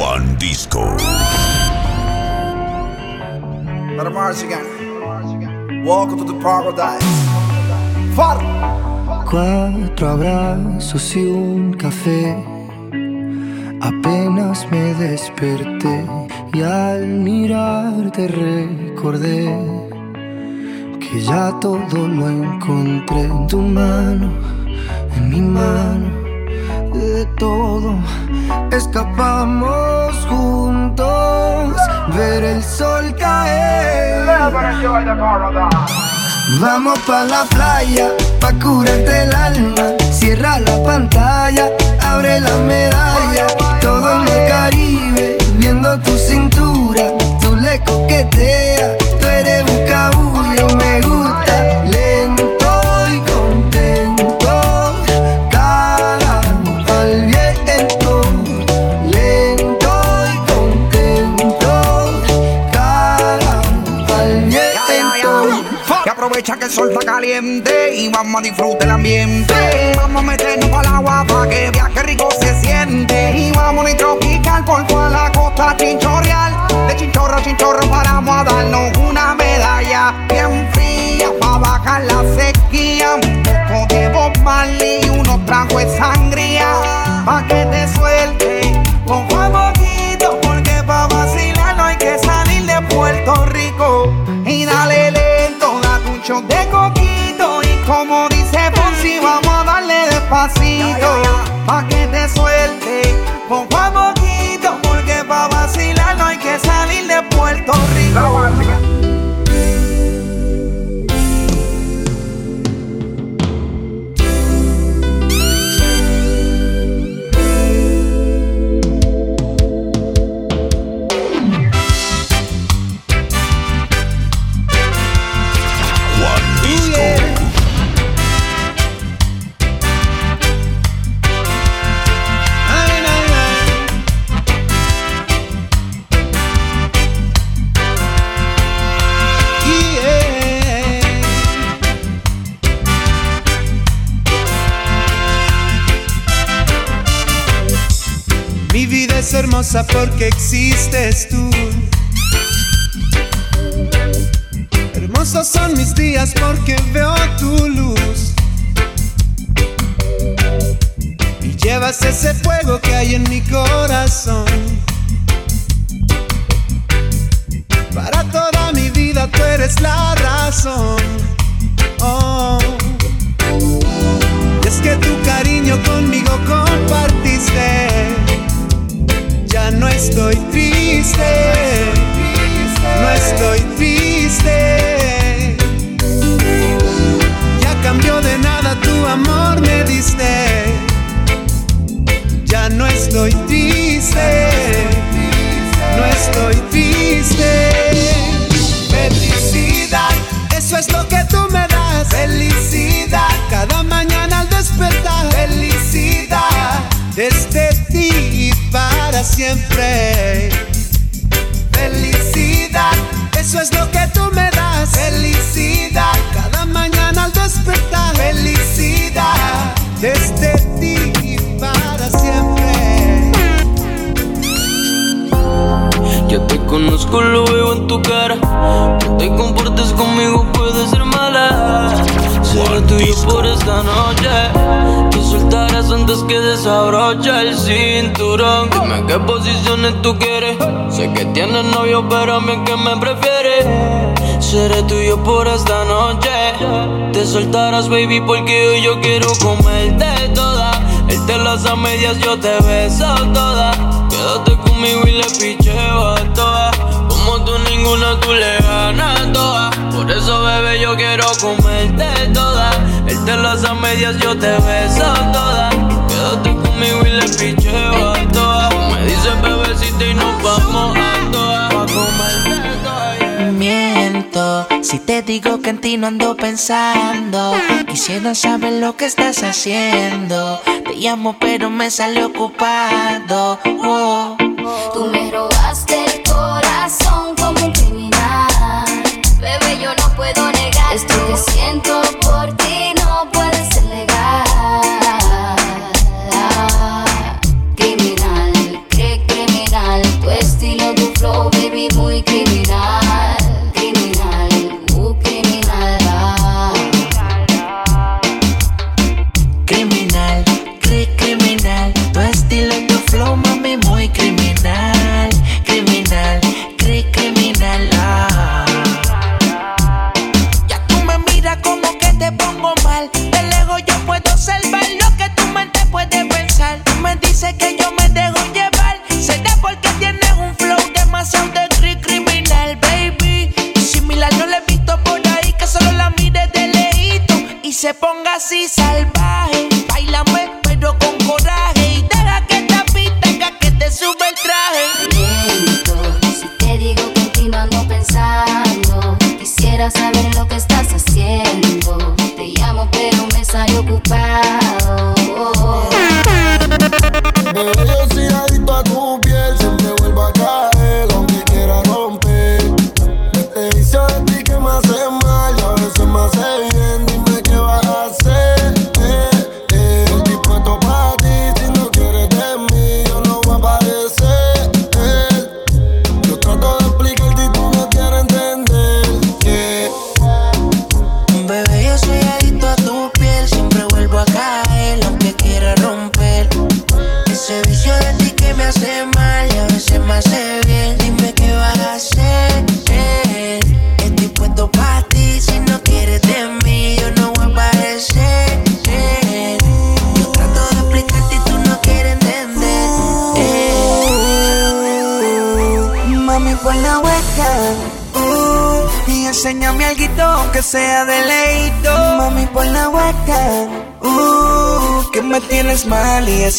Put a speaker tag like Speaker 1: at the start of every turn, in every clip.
Speaker 1: One Disco.
Speaker 2: Mars again. Welcome to the paradise. Far.
Speaker 3: Cuatro abrazos y un café. Apenas me desperté y al mirarte recordé que ya todo lo encontré en tu mano, en mi mano, de todo escapamos juntos, ver el sol caer. Vamos pa' la playa, pa' curarte el alma. Cierra la pantalla, abre la medalla. Todo en el Caribe, viendo tu cintura. Tú le coqueteas, tú eres un cabullo, me gusta.
Speaker 4: Sol está caliente y vamos a disfrutar el ambiente. Vamos a meternos al agua para que viaje rico se siente. Y vamos a tropical por toda la costa chinchorreal. De chinchorro a chinchorro paramos a darnos una medalla bien fría para bajar la sequía. Un poco de y unos tragos de sangría pa' que te suelte. A poquito porque pa' vacilar no hay que salir de Puerto Rico. Y dale de coquito. Y como dice Fonsi, vamos a darle despacito. Pa' que te suelte, poco a poquito. Porque pa' vacilar no hay que salir de Puerto Rico.
Speaker 5: Hermosa porque existes tú. Hermosos son mis días porque veo tu luz. Y llevas ese fuego que hay en mi corazón. Para toda mi vida tú eres la razón. Oh. Y es que tu cariño conmigo compartiste. Ya no estoy triste. No estoy triste. Ya cambió de nada tu amor me diste. Ya no estoy triste. No estoy triste. Felicidad, eso es lo que tú me das. Felicidad, cada mañana al despertar. Felicidad, desde y para siempre. Felicidad, eso es lo que tú me das. Felicidad, cada mañana al despertar. Felicidad, desde ti para siempre.
Speaker 6: Ya te conozco, lo veo en tu cara. No te comportes conmigo, puede ser mala. Seré tuyo por esta noche. Antes que desabroche el cinturón. Dime qué posiciones tú quieres. Sé que tienes novio, pero a mí que me prefieres. Seré tuyo por esta noche. Te soltarás, baby, porque hoy yo quiero comerte toda. Él te las a medias, yo te beso toda. Quédate conmigo y le picheo a todas. Como tú ninguna, tú le ganas todas. Por eso, bebé, yo quiero comerte toda. Te las a medias, yo te beso toda. Quédate conmigo y le picheo a todas. Me dices bebecita y nos vamos a todas. Pa'.
Speaker 7: Miento si te digo que en ti no ando pensando. Quisiera saber lo que estás haciendo. Te llamo, pero me sale ocupado. Oh.
Speaker 8: Tú me robaste el corazón como un criminal. Bebé, yo no puedo negar esto que siento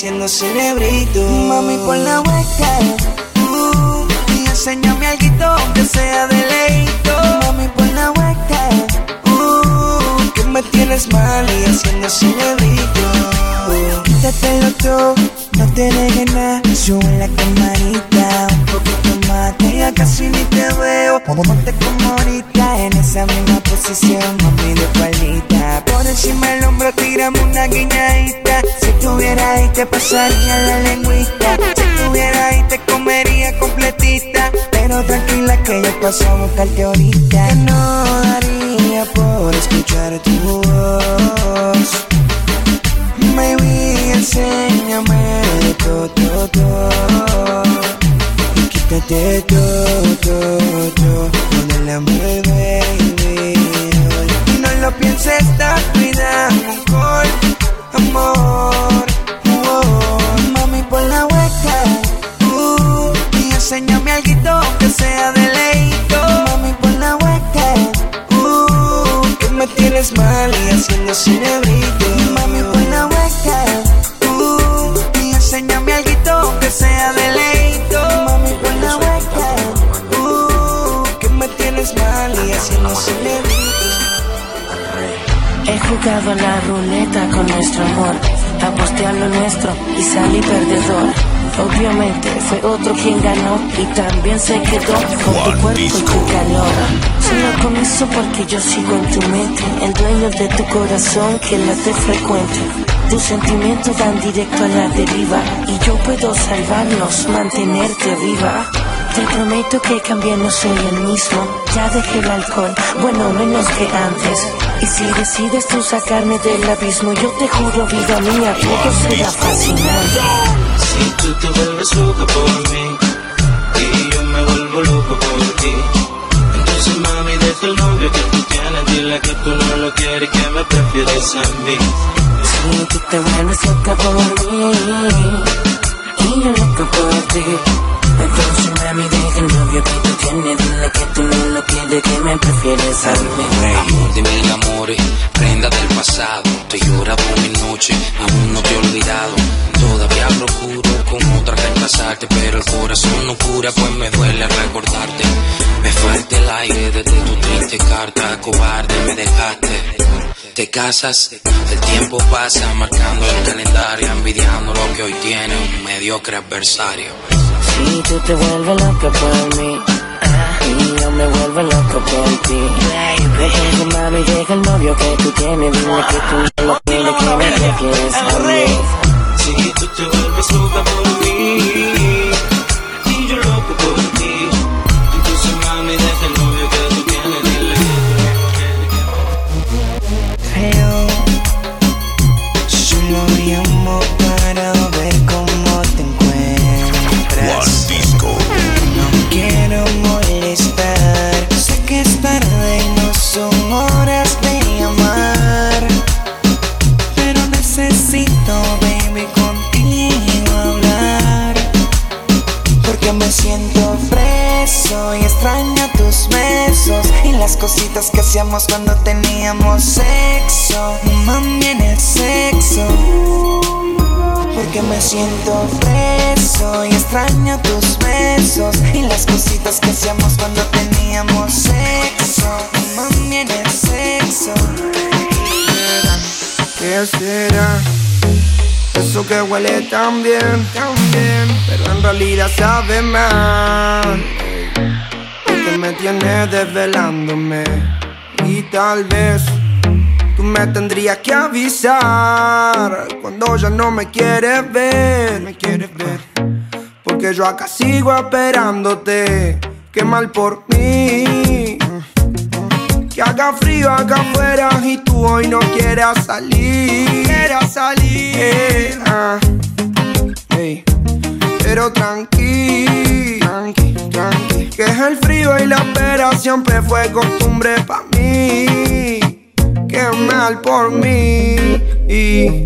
Speaker 8: haciendo
Speaker 9: cerebrito. Mami, pon la pasaría la lengüita. Si estuviera ahí te comería completita. Pero tranquila que yo paso a ahorita. Que no daría por escuchar tu voz. Baby, enséñame todo, todo, todo. Quítate todo, todo, todo. Con el hambre, baby. Y no lo pienses, date cuidado, alcohol, amor. Enséñame algo que sea de leído. Mami, por la hueca. Uh, que me tienes mal y haciendo cerebrito. Mami, buena hueca. Uh, y enséñame algo que sea de leído. Mami, buena hueca. Uh, que me tienes mal y haciendo cerebrito.
Speaker 10: He jugado la ruleta con nuestro amor, aposté a lo nuestro y salí perdedor. Obviamente fue otro quien ganó y también se quedó con tu cuerpo y tu calor. Solo con eso porque yo sigo en tu mente, el dueño de tu corazón que late frecuente. Tus sentimientos van directo a la deriva y yo puedo salvarlos, mantenerte viva. Te prometo que cambié, no soy el mismo. Ya dejé el alcohol, bueno, menos que antes. Y si decides tú sacarme del abismo, yo te juro, vida mía, todo será fascinante.
Speaker 11: Tú te vuelves loca por mí. Y yo me vuelvo loco por ti, entonces mami deja el novio que tú tienes, dile que tú no lo quieres, que me prefieres a mí.
Speaker 10: Si tú te vuelves loca por mí y yo loca por ti, entonces mami deja el novio que tú tienes, dile que tú no lo quieres, que me prefieres a mí.
Speaker 12: Amor de mil amores, prenda del pasado. Te llora por mi noche, aún no te he olvidado. Todavía procuro con otra reemplazarte, pero el corazón no cura, pues me duele recordarte. Me falta el aire desde tu triste carta, cobarde me dejaste. Te casas, el tiempo pasa marcando el calendario, envidiando lo que hoy tiene un mediocre adversario.
Speaker 10: Si tú te vuelves loca por mí. Y yo me vuelvo loco por ti. Baby, mami, deja el novio que tú tienes. Dile que tú no lo quieres, que me prefieres a mí
Speaker 11: Si tú te vuelves loca por mí
Speaker 9: las cositas que hacíamos cuando teníamos sexo. Mami, en el sexo. siento preso y extraño tus besos y las cositas que hacíamos cuando teníamos sexo. Mami, en el sexo.
Speaker 13: ¿Qué será? Eso que huele tan bien, tan bien, pero en realidad sabe mal. Porque me tienes desvelándome y tal vez tú me tendrías que avisar cuando ya no me quieres ver. Porque yo acá sigo esperándote, qué mal por mí. Que haga frío acá afuera y tú hoy no quieras salir. Quieras salir. Ah. Pero tranqui, tranqui, tranqui. Que es el frío y la espera siempre fue costumbre para mí qué mal por mí. Y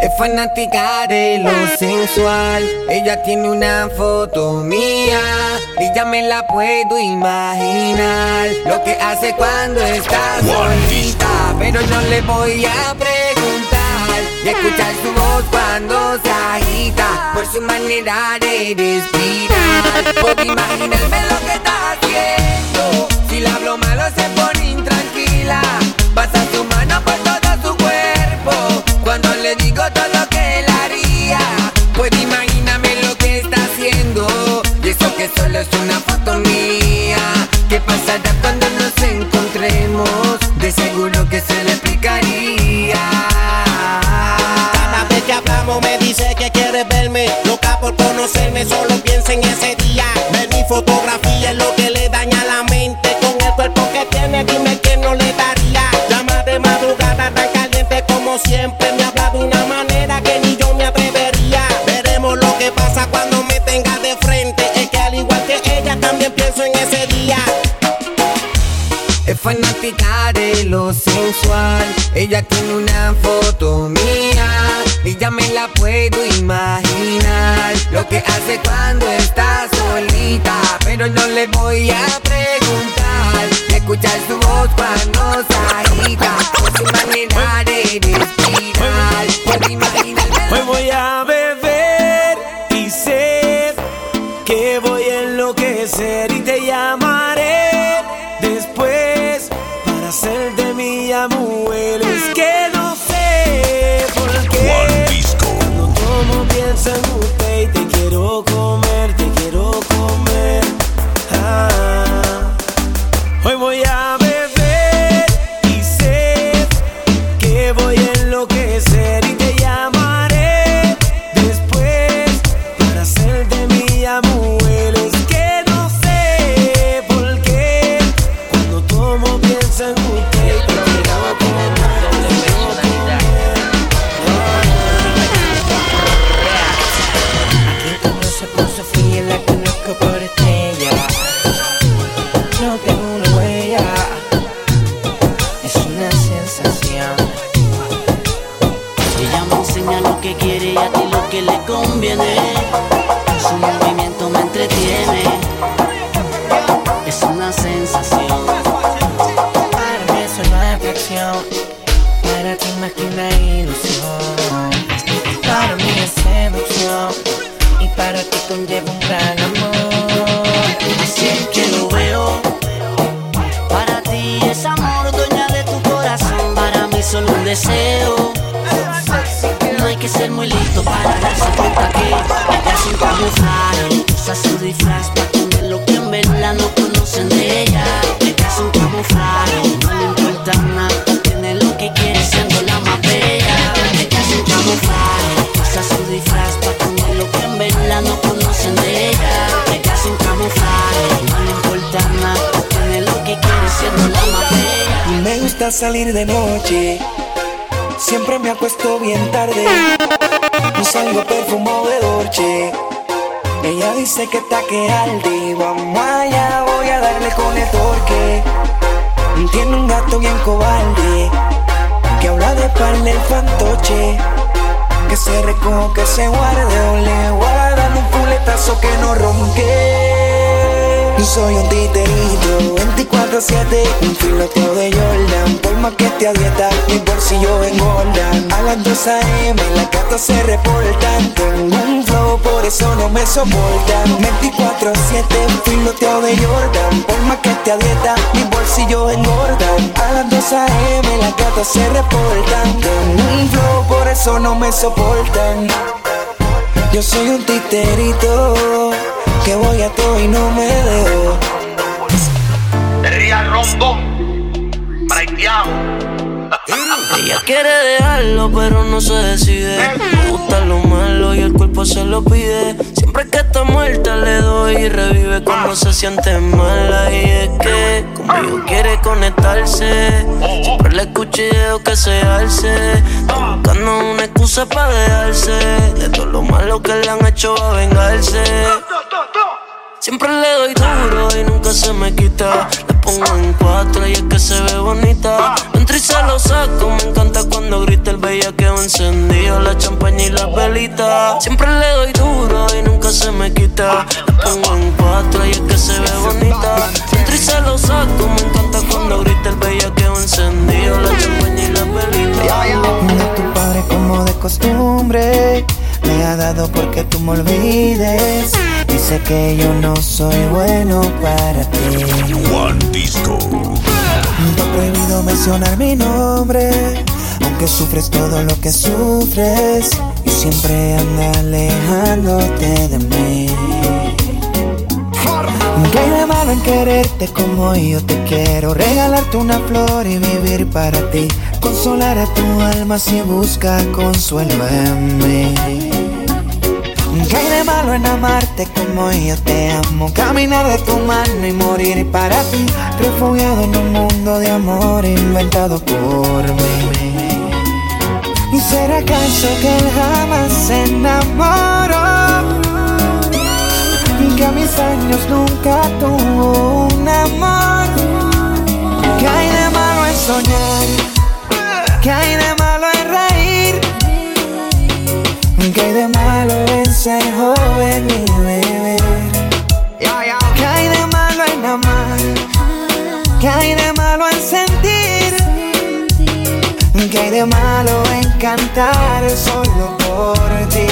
Speaker 14: Es fanática de lo sensual. Ella tiene una foto mía y ya me la puedo imaginar. Lo que hace cuando está solita, pero no le voy a preguntar. Y escuchar su voz cuando se agita por su manera de respirar. Puedo imaginarme lo que está haciendo. Si la hablo malo se pone intranquila. Pasa su mano por todo su cuerpo. Cuando le digo todo lo que él haría, pues imagíname lo que está haciendo. Y eso que solo es una foto mía. ¿Qué pasará cuando nos encontremos? De seguro que se le explicaría.
Speaker 15: Cada vez que hablamos me dice que quiere verme. Loca por conocerme, solo piensa en ese día. Ver mi fotografía es lo que le daña la mente. Con el cuerpo que tiene, dime siempre. Me habla de una manera que ni yo me atrevería. Veremos lo que pasa cuando me tenga de frente. Es que al igual que ella también pienso en ese día.
Speaker 14: Es fanática de lo sensual. Ella tiene una foto mía y ya me la puedo imaginar. Lo que hace cuando está solita, pero no le voy a preguntar. Escuchar su voz cuando se agita por su manera de respirar.
Speaker 16: Cuenta que ella sin camuflaje usa su disfraz para tener lo que en verdad no conocen de ella. Es un camuflaje, no le importa nada, tiene lo que quiere siendo la más bella. Ella es un camuflaje, usa su disfraz para tener lo que en verdad no conocen de ella. Es un camuflaje, no le importa nada, tiene lo que quiere siendo la más.
Speaker 9: Me gusta salir de noche, siempre me acuesto bien tarde. No salgo perfumado de Dolce, Ella dice que está que aldi, vamos allá, voy a darle con el torque. Tiene un gato bien cobarde, que habla de parle el fantoche. Que se recoge, que se guarde o le guardan un puletazo que no ronque. Soy un titerito, 24-7, un filoteo de Jordan. Por más que te dieta, mi bolsillo engordan. A las 2 a.m. las gatas se reportan. Tengo un flow, por eso no me soportan. 24-7, un filoteo de Jordan. Por más que te dieta, mi bolsillo engordan. A las 2 a.m. las gatas se reportan. Tengo un flow, por eso no me soportan. Yo soy un titerito que voy a todo y no me dejo.
Speaker 17: Ría Rondón, Braiteado.
Speaker 6: Ella quiere dejarlo, pero no se decide. Le gusta lo malo y el cuerpo se lo pide. Siempre que está muerta le doy y revive cuando se siente mala. Y es que conmigo quiere conectarse. Siempre le dejo que se alce. Buscando una excusa para dejarse. De todo lo malo que le han hecho a vengarse. Siempre le doy duro y nunca se me quita. Pongo en cuatro y es que se ve bonita. Entro y se lo saco, me encanta cuando grita el bellaqueo encendido, la champaña y la velita. Siempre le doy duro y nunca se me quita. Pongo en cuatro y es que se ve bonita. Entro y se lo saco, me encanta cuando grita el bellaqueo encendido, la champaña y la velita.
Speaker 9: No es tu padre como de costumbre. Me ha dado porque tú me olvides. Dice que yo no soy bueno para ti.
Speaker 1: One Disco.
Speaker 9: Te he prohibido mencionar mi nombre. Aunque sufres todo lo que sufres. Y siempre anda alejándote de mí. ¿Qué hay de malo en quererte como yo te quiero? Regalarte una flor y vivir para ti. Consolar a tu alma si busca consuelo en mí. ¿Qué hay de malo en amarte como yo te amo? Caminar de tu mano y morir para ti. Refugiado en un mundo de amor inventado por mí. ¿Y será acaso que él jamás se enamoró? Que a mis años nunca tuvo un amor. ¿Qué hay de malo en soñar? ¿Qué hay de malo en reír? ¿Qué hay de malo en ser joven y beber? ¿Qué hay de malo en amar? ¿Qué hay de malo en sentir? ¿Qué hay de malo en cantar solo por ti?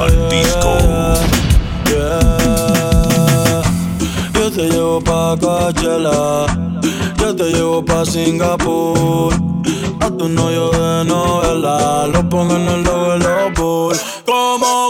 Speaker 1: One Disco.
Speaker 18: Te llevo pa' Coachella, yo te llevo pa' Singapur. A tu novio de novela, lo pongo en el Bulls. Como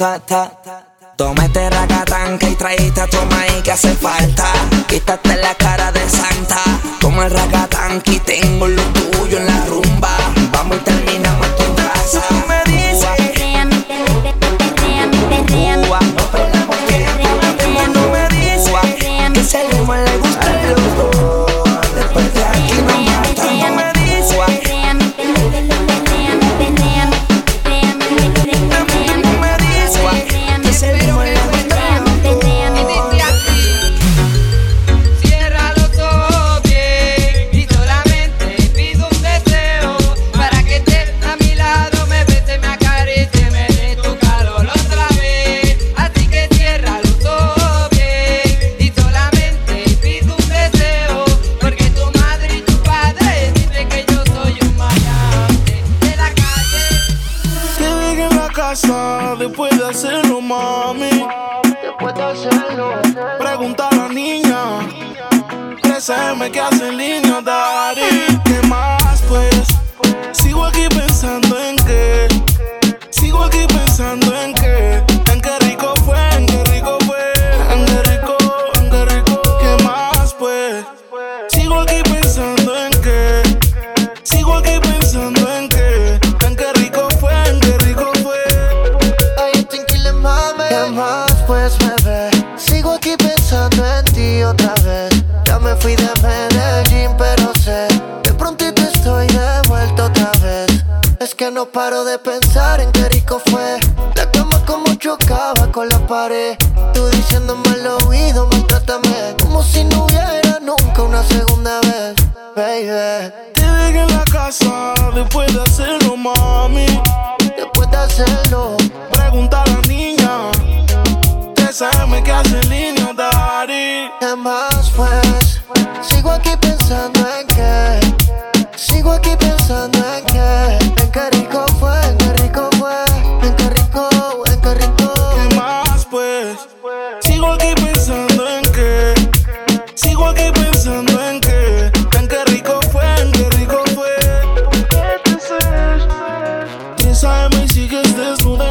Speaker 9: Ta, ta. Toma este racatanca y traíste a tu maíz que hace falta.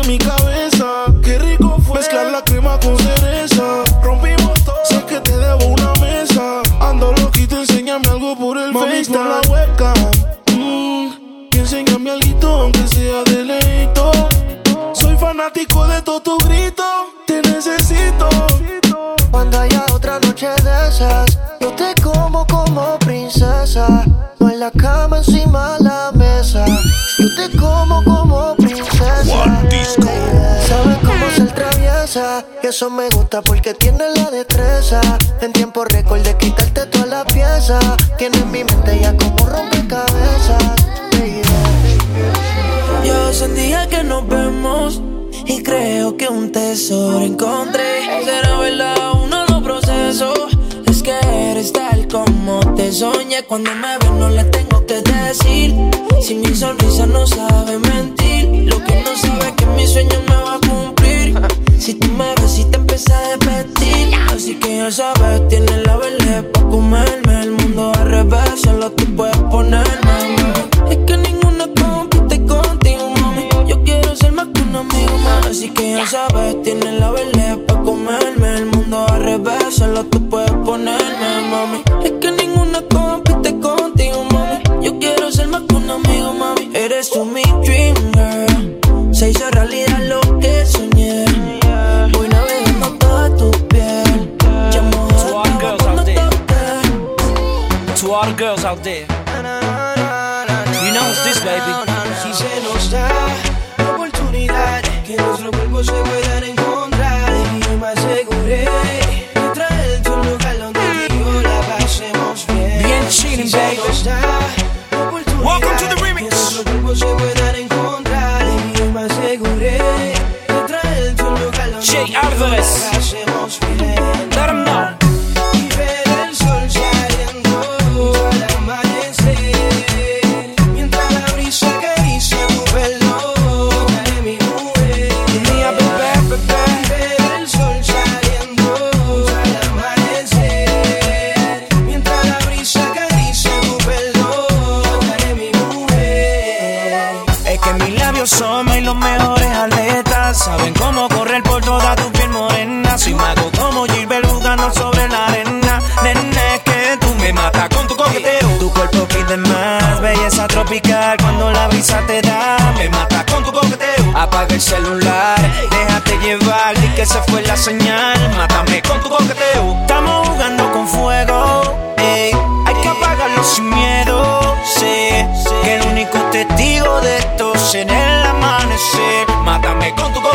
Speaker 19: Mi cabeza. Qué rico fue mezclar la crema con cereza. Rompimos todo, sé que te debo una mesa. Ando loquito, enséñame algo por el Mami, por la webcam. Mm, enséñame algo aunque sea de leito. Soy fanático de todo tu grito. Te necesito.
Speaker 3: Cuando haya otra noche de esas, yo te como como princesa. No en la cama, encima de la mesa. Yo te como como Y eso me gusta porque tienes la destreza. En tiempo récord de quitarte toda la pieza. Tienes mi mente ya como rompecabezas. baby.
Speaker 6: Yo hace día que nos vemos y creo que un tesoro encontré. Será verdad uno de los procesos. Es que eres tal como te soñé. Cuando me ves no le tengo que decir. Si mi sonrisa no sabe mentir. Lo que no sabe es que mi sueño me va a cumplir. Si tú me ves y te empieza a repetir. Así que ya sabes, tienes la verde para comerme. El mundo al revés, solo tú puedes ponerme. Es que ninguna compite contigo, mami. Yo quiero ser más que un amigo, mami. Así que ya sabes, tienes la verde para comerme. El mundo al revés, solo tú puedes ponerme, mami. Es que ninguna compite contigo, mami. Yo quiero ser más que un amigo, mami. Eres tú mi dream
Speaker 20: all the girls out there. You know what's this, baby?
Speaker 6: Si se nos da la oportunidad que nuestros cuerpos se puedan encontrar y me aseguré de traerte a un lugar donde tú y yo la pasemos bien.
Speaker 20: Bien chilling,
Speaker 6: si
Speaker 20: baby.
Speaker 6: Se nos da la oportunidad
Speaker 20: Welcome to the remix. Cuando la brisa te da, me mata con tu coqueteo. Apaga el celular, déjate llevar. Di que se fue la señal. Mátame con tu coqueteo. Estamos jugando con fuego. ey. Hay que apagarlo sin miedo. Sé que el único testigo de esto será el amanecer. Mátame con tu coqueteo.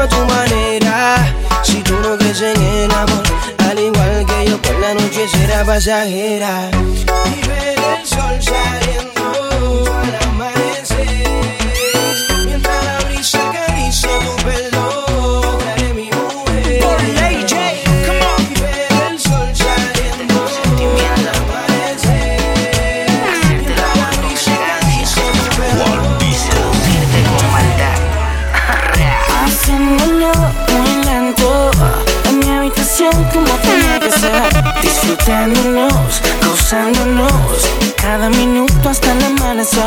Speaker 6: A tu manera. Si tú no crees en el amor, al igual que yo, pues la noche será pasajera. Y ver el sol saliendo
Speaker 10: como tenía que ser. Disfrutándonos, gozándonos. Cada minuto hasta el amanecer.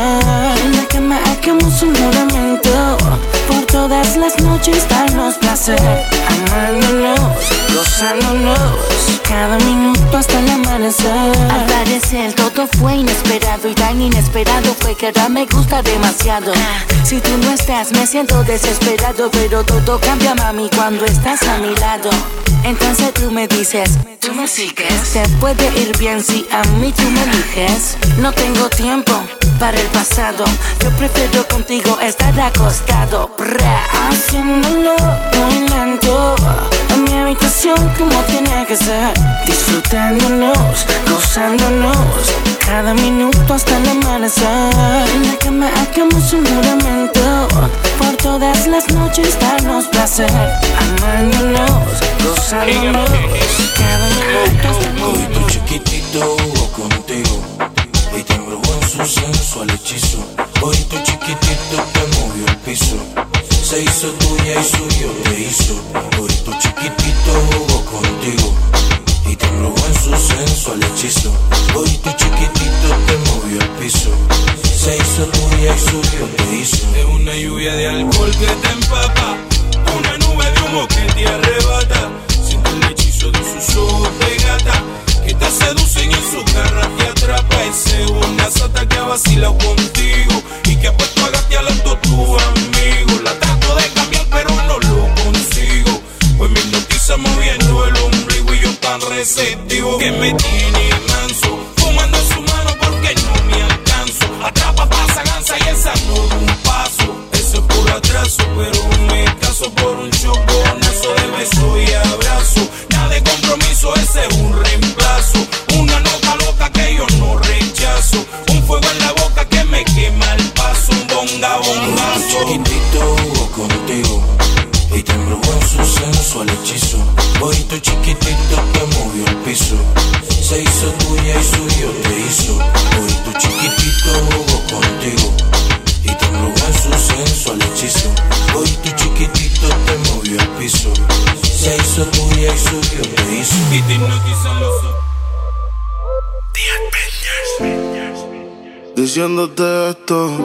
Speaker 10: En la cama hagamos un juramento. Por todas las noches darnos placer. Amándonos, gozándonos Cada minuto hasta el amanecer
Speaker 16: Al parecer todo fue inesperado y tan inesperado fue que ahora me gusta demasiado. Si tú no estás me siento desesperado, pero todo cambia mami cuando estás a mi lado. Entonces tú me dices, tú me sigues. Te puede ir bien si a mí tú me eliges. No tengo tiempo para el pasado. Yo prefiero contigo estar acostado.
Speaker 10: Haciéndolo muy lento En mi habitación como tiene que ser Disfrutándonos, gozándonos Cada minuto hasta el amanecer En la cama hagamos un juramento Por todas las noches darnos placer Amándonos, gozándonos Cada minuto hasta el
Speaker 12: Hoy tu chiquitito contigo y te embrujó en su sensual hechizo. Hoy tu chiquitito te movió el piso. Se hizo tuya y suyo te hizo. Hoy tu chiquitito jugó contigo y te embrujó en su sensual hechizo. Hoy tu chiquitito te movió el piso. Se hizo tuya y suyo te hizo.
Speaker 21: Es una lluvia de alcohol que te empapa, una nube de humo que te arrebata. Siente el hechizo de sus ojos de que te seducen y en su garra te atrapa. Ese una sata que ha vacilado contigo y que ha puesto a gatear a todos tus receptivo que me tiene manso, fumando su mano porque no me alcanzo. Atrapa, pasa, gansa y esa no un paso. Eso es por atraso, pero me caso por un choconazo de beso y abrazo. Nada de compromiso, ese es un reemplazo. Una nota loca que yo no rechazo. Un fuego en la boca que me quema el paso. Un bonga,
Speaker 12: Tu
Speaker 21: bongazo.
Speaker 12: chiquitito jugó contigo y te embrujó en su sensual hechizo. Tu chiquitito Se hizo tuya y suyo te hizo. Hoy tu chiquitito jugó contigo y te embrujó en su sensual hechizo. Hoy tu chiquitito te movió el piso. Se hizo tuya y suyo te hizo.
Speaker 21: Y te hipnotizan los.
Speaker 19: Diciéndote esto,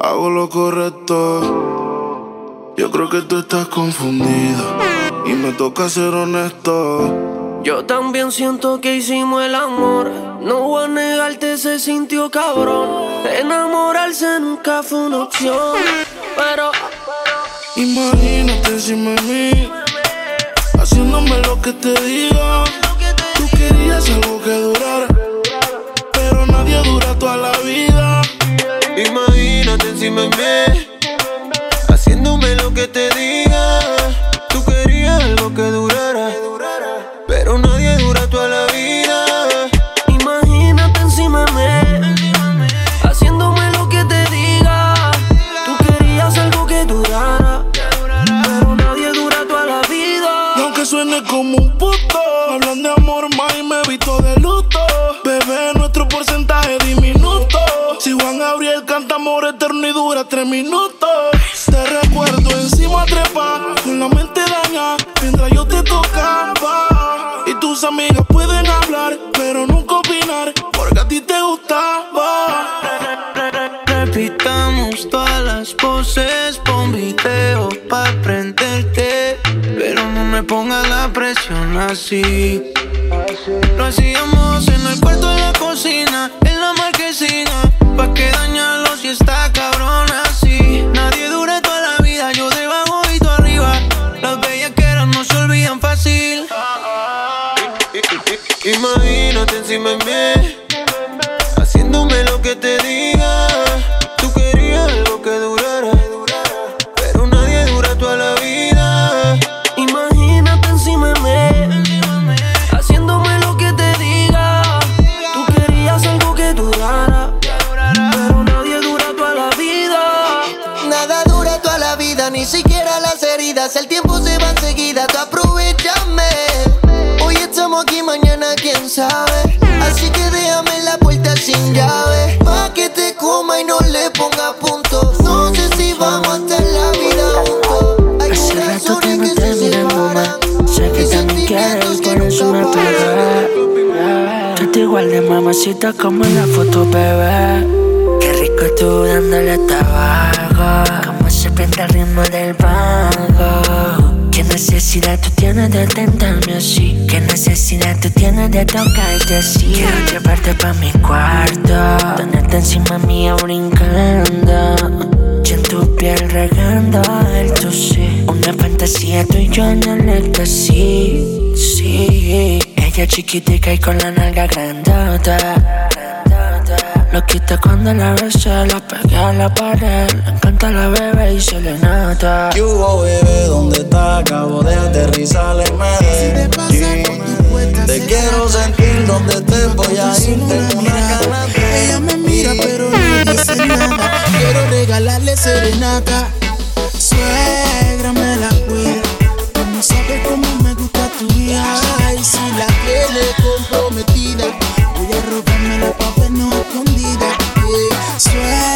Speaker 19: hago lo correcto. Yo creo que tú estás confundida y me toca ser honesto.
Speaker 6: Yo también siento que hicimos el amor. No voy a negarte, se sintió cabrón. Enamorarse nunca fue una opción. Pero
Speaker 19: Imagínate encima de mí, haciéndome lo que te diga. Tú querías algo que durara, pero nadie dura toda la vida.
Speaker 12: Imagínate encima de mí, haciéndome lo que te diga. Tú querías algo que durara,
Speaker 19: eterno y dura tres minutos. Te recuerdo encima trepa, con la mente daña, mientras yo te tocaba. Y tus amigas pueden hablar, pero nunca opinar, porque a ti te gustaba.
Speaker 12: Repitamos todas las poses, pon video pa' prenderte. Pero no me pongas la presión así. Lo hacíamos en el cuarto de la cocina, en la marquesina. Pa' que si está cabrón así. Nadie dura toda la vida, yo debajo y tú arriba. Las bellas que eran no se olvidan fácil. Imagínate encima de mí,
Speaker 3: sabe. Así que déjame la puerta sin llave. Pa' que te coma y no le ponga punto. No sé si vamos a estar la vida juntos. Hay
Speaker 10: Hace rato que no te miro, mamá. Sé que también quieres, por eso me pegué. Tú igual de mamacita como en la foto, bebé. Qué rico tú dándole tabaco. Como se prende el ritmo del banco. ¿Qué necesidad tú tienes de tentarme así? ¿Qué necesidad tú tienes de tocarte así? Quiero llevarte pa' mi cuarto Tenerte encima mía brincando Y en tu piel regando el sí Una fantasía tú y yo en el éxtasis Sí Ella chiquitica y con la nalga grandota lo quita cuando la besé, la pegué a la pared. Le encanta la bebé y se le nota.
Speaker 18: ¿Qué hubo, bebé? ¿Dónde está? Acabo de aterrizar en Medellín. Te quiero sentir donde te voy a ir. Tengo una gana
Speaker 19: Ella me mira, pero no dice nada. Quiero regalarle serenata. Suegra me la cuida. No sabe cómo me gusta tu hija. Y si la tiene comprometida, voy a robarme la papel no escondida. Yeah.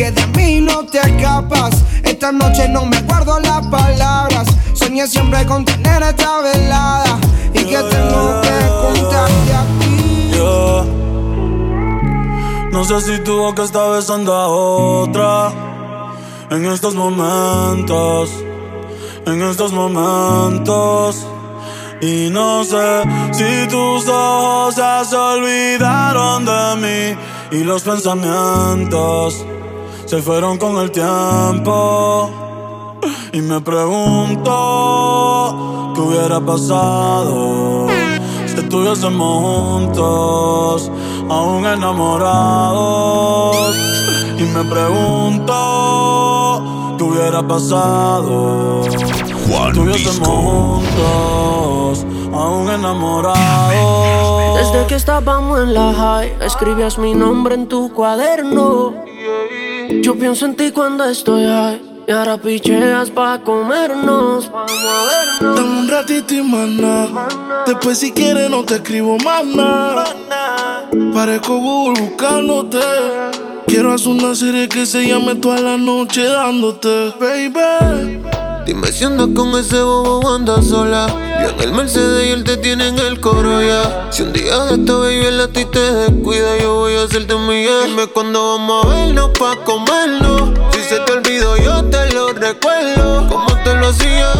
Speaker 13: Que de mí no te escapas. Esta noche no me guardo las palabras. Soñé siempre con tener esta velada. Y que tengo que contarte a ti.
Speaker 18: Yo no sé si tu boca está besando a otra en estos momentos, en estos momentos. Y no sé si tus ojos ya se olvidaron de mí y los pensamientos se fueron con el tiempo. Y me pregunto qué hubiera pasado si estuviésemos juntos, aún enamorados. Y me pregunto qué hubiera pasado si estuviésemos juntos, aún enamorados.
Speaker 6: Desde que estábamos en la high, escribías mi nombre en tu cuaderno. Yo pienso en ti cuando estoy high. Y ahora picheas pa' comernos. Vamos a vernos.
Speaker 19: Dame un ratito y mana. Después si quieres no te escribo más nada. Parezco Google buscándote. Quiero hacer una serie que se llame toda la noche dándote, baby.
Speaker 22: Dime si andas con ese bobo andas sola. Yo en el Mercedes y él te tiene en el coro ya. Si un día de esta baby el a ti te descuida, yo voy a hacerte mía. Dime cuándo vamos a vernos pa' comernos. Si se te olvidó, yo te lo recuerdo. Como te lo hacía,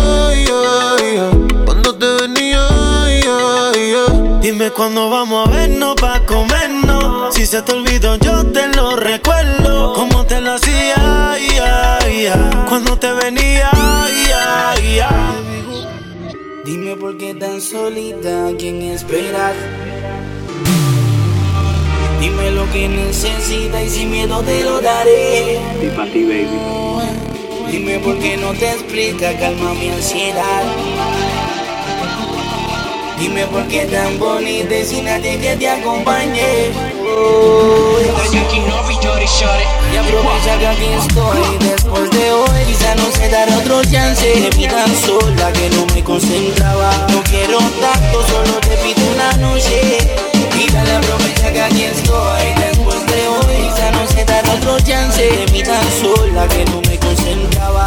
Speaker 22: ya, ya. cuando te venía, ya.
Speaker 6: Dime cuándo vamos a vernos pa' comernos. Si se te olvidó, yo te lo recuerdo. Como te lo hacía. Cuando te venía,
Speaker 20: Dime por qué tan solita, ¿a quién esperas? Dime lo que necesitas y sin miedo te lo daré. Dime por qué no te explica, calma mi ansiedad. Dime por qué tan bonita y sin nadie que te acompañe. Oh, y aprovecha que aquí estoy después de hoy Quizá no se dará otro chance. De mí tan sola que no me concentraba. No quiero tanto, solo te pido una noche. Y dale aprovecha que aquí estoy después de hoy Quizá no se dará otro chance. De mí tan sola que no me concentraba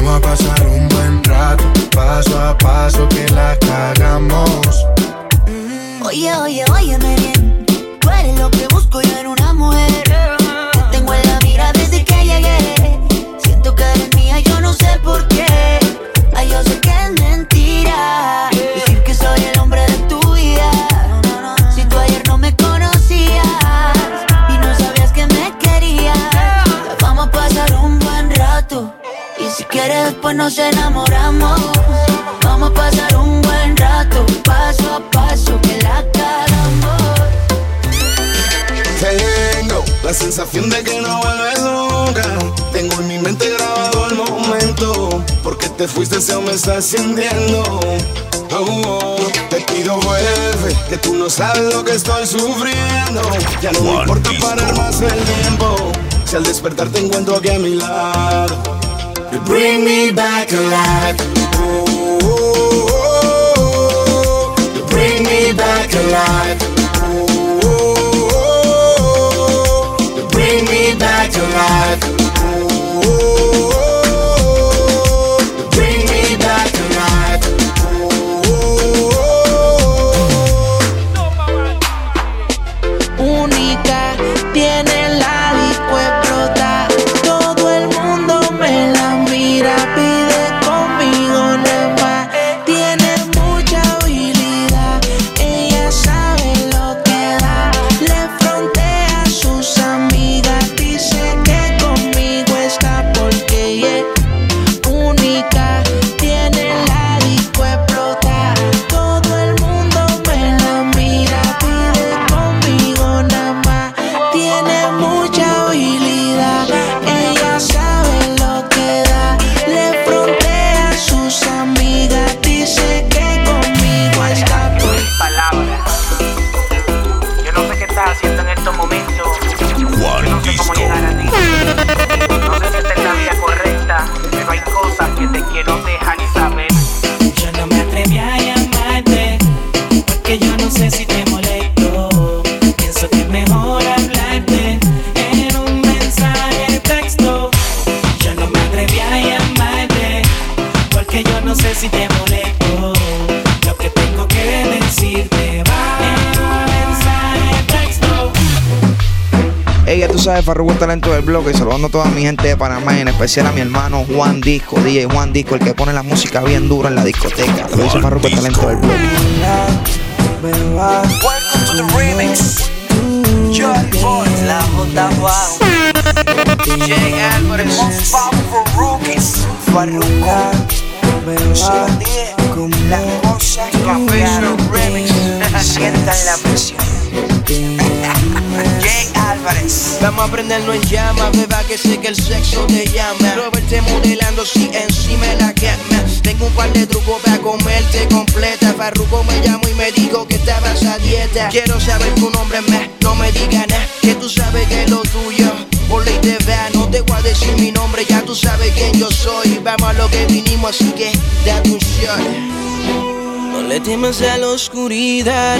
Speaker 23: Vamos a pasar un buen rato. Paso a paso que la cagamos.
Speaker 16: Oye, oye, óyeme bien. Tú eres lo que busco yo en una mujer. Te tengo en la mira desde que llegué. Siento que eres mía, yo no sé por qué. Ay, yo Y si quieres, después nos enamoramos. Vamos a pasar un buen rato, paso a paso, que la cagamos.
Speaker 7: Tengo la sensación de que no vuelves nunca. Tengo en mi mente grabado el momento. Porque te fuiste, se me está sintiendo. Oh, oh. Te pido vuelve, que tú no sabes lo que estoy sufriendo. Ya no me importa parar más el tiempo. Si al despertar te encuentro aquí a mi lado. You bring me back alive. You bring me back alive. You bring me back alive.
Speaker 24: Farruko el talento del bloque, saludando a toda mi gente de Panamá y en especial a mi hermano Juan Disco, DJ Juan Disco, el que pone la música bien dura en la discoteca. Lo dice Farruko el talento del bloque.
Speaker 6: Welcome to the remix. Jordy Boys, la J. Wow. DJ Álvarez, most powerful rookies. Farruko. La cosa cambiaron. Remix. Sientan la presión. Vamos a prendernos en llama, beba que sé que el sexo te llama. Robert modelando si encima la quema. Tengo un par de trucos para comerte completa. Farruko me llamó y me dijo que estabas a dieta. Quiero saber tu nombre más, no me digas nada. Que tú sabes que es lo tuyo. Por ley te vea, no te voy a decir mi nombre, ya tú sabes quién yo soy. Vamos a lo que vinimos, así que date un shot. No le temas a la oscuridad.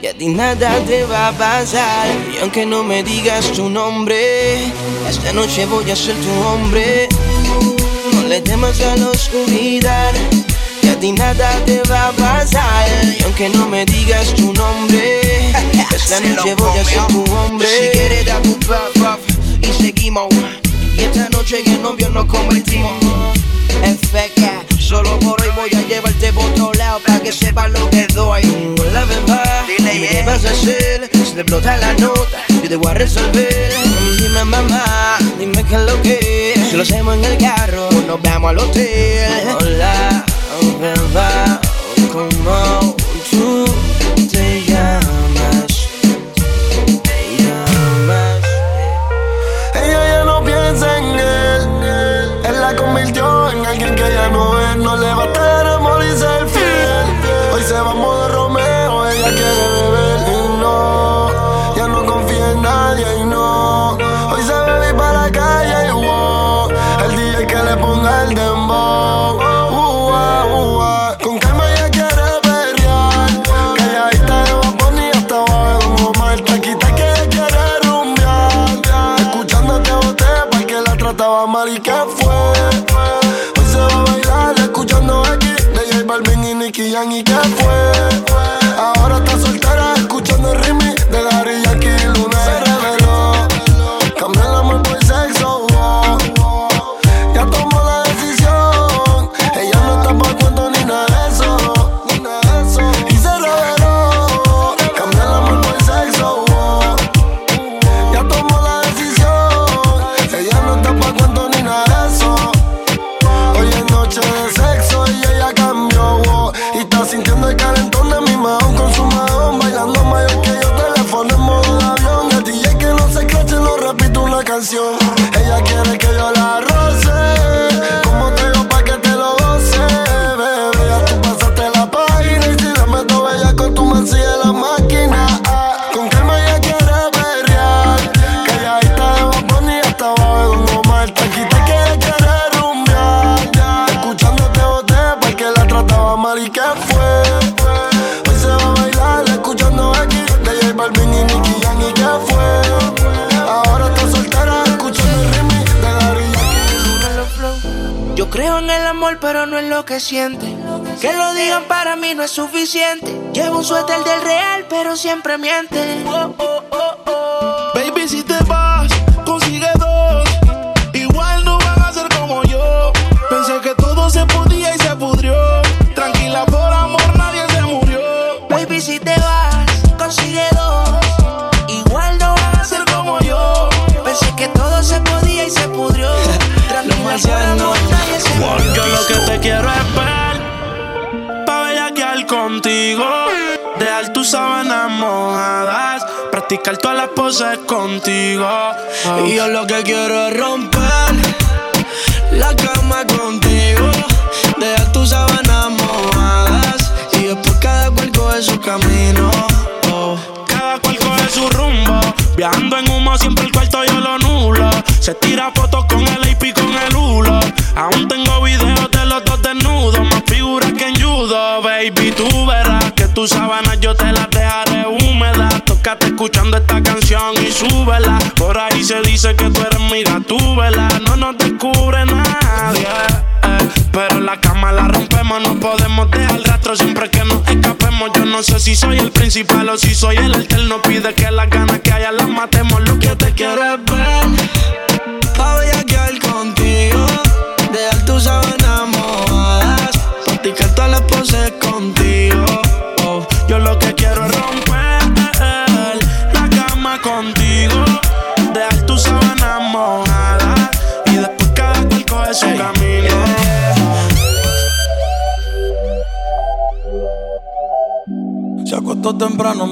Speaker 6: Y a ti nada te va a pasar. Y aunque no me digas tu nombre, esta noche voy a ser tu hombre. No le temas a la oscuridad. Y a ti nada te va a pasar. Y aunque no me digas tu nombre, esta noche voy a ser tu hombre. Si quieres, da tu y seguimos. Y esta noche en el novio nos convertimos. FK, solo por hoy voy a llevarte por otro lado para que sepas lo que doy. La verdad, dime qué vas a hacer. Si te explota la nota, yo te voy a resolver. Dime mamá, dime qué es lo que es. Si lo hacemos en el carro, o nos vamos al hotel. Hola, verdad, ¿cómo tú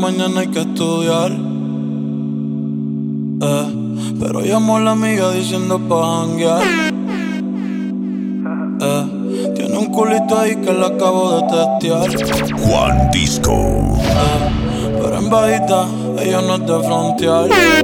Speaker 18: mañana hay que estudiar. Eh, pero llamó a la amiga diciendo pa' janguear. Eh, tiene un culito ahí que la acabo de testear.
Speaker 1: Juan Disco.
Speaker 18: Eh, pero en bajita, ella no es de frontear.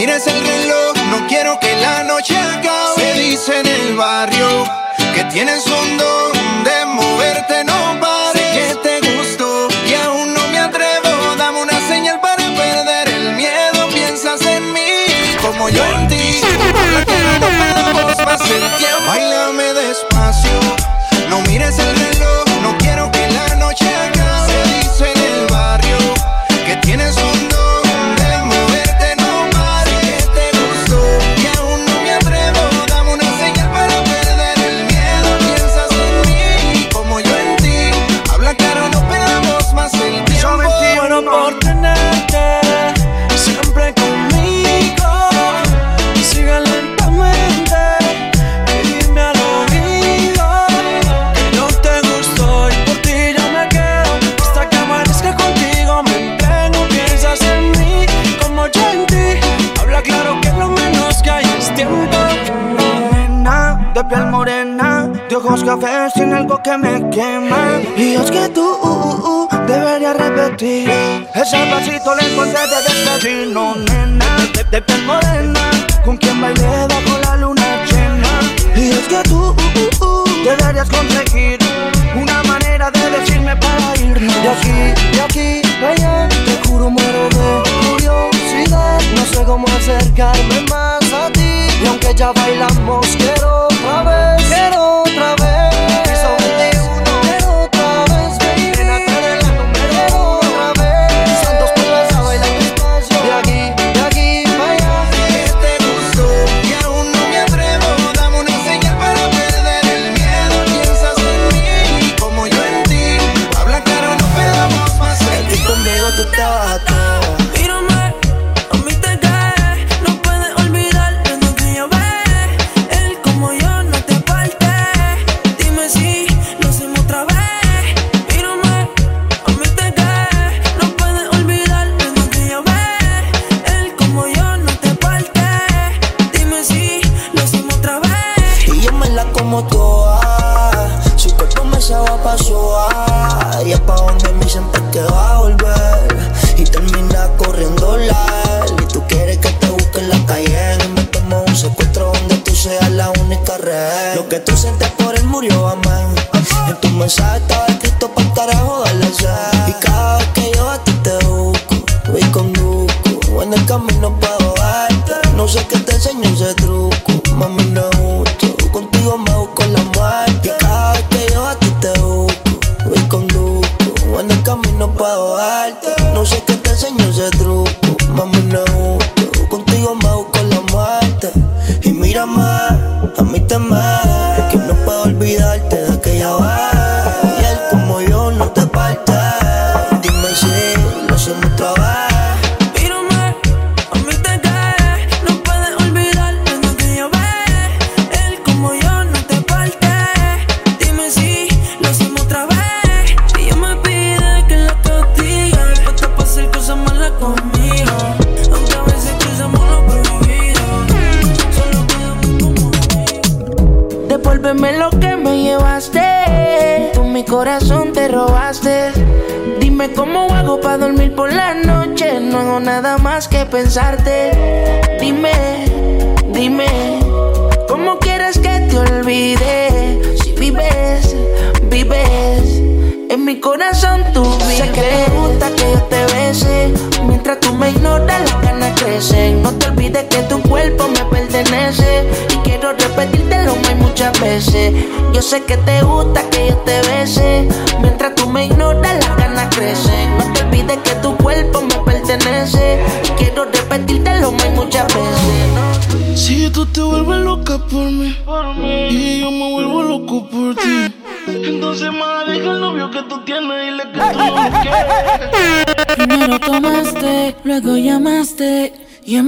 Speaker 3: mires el reloj, no quiero que la noche acabe. Se dice en el barrio que tienes un don de moverte, no pares. Sé que te gustó y aún no me atrevo. Dame una señal para perder el miedo. Piensas en mí como yo en ti. Bailame ojos cafés algo que me quema. Y es que tú uh, uh, uh, deberías repetir. Ese pasito le encontré de desayuno, nena. De, de piel morena, con quien bailé bajo la luna llena. Y es que tú uh uh, uh deberías conseguir una manera de decirme para irnos. De aquí, de aquí, allá, te juro muero de curiosidad. No sé cómo acercarme más a ti. Y aunque ya bailamos, quiero otra vez.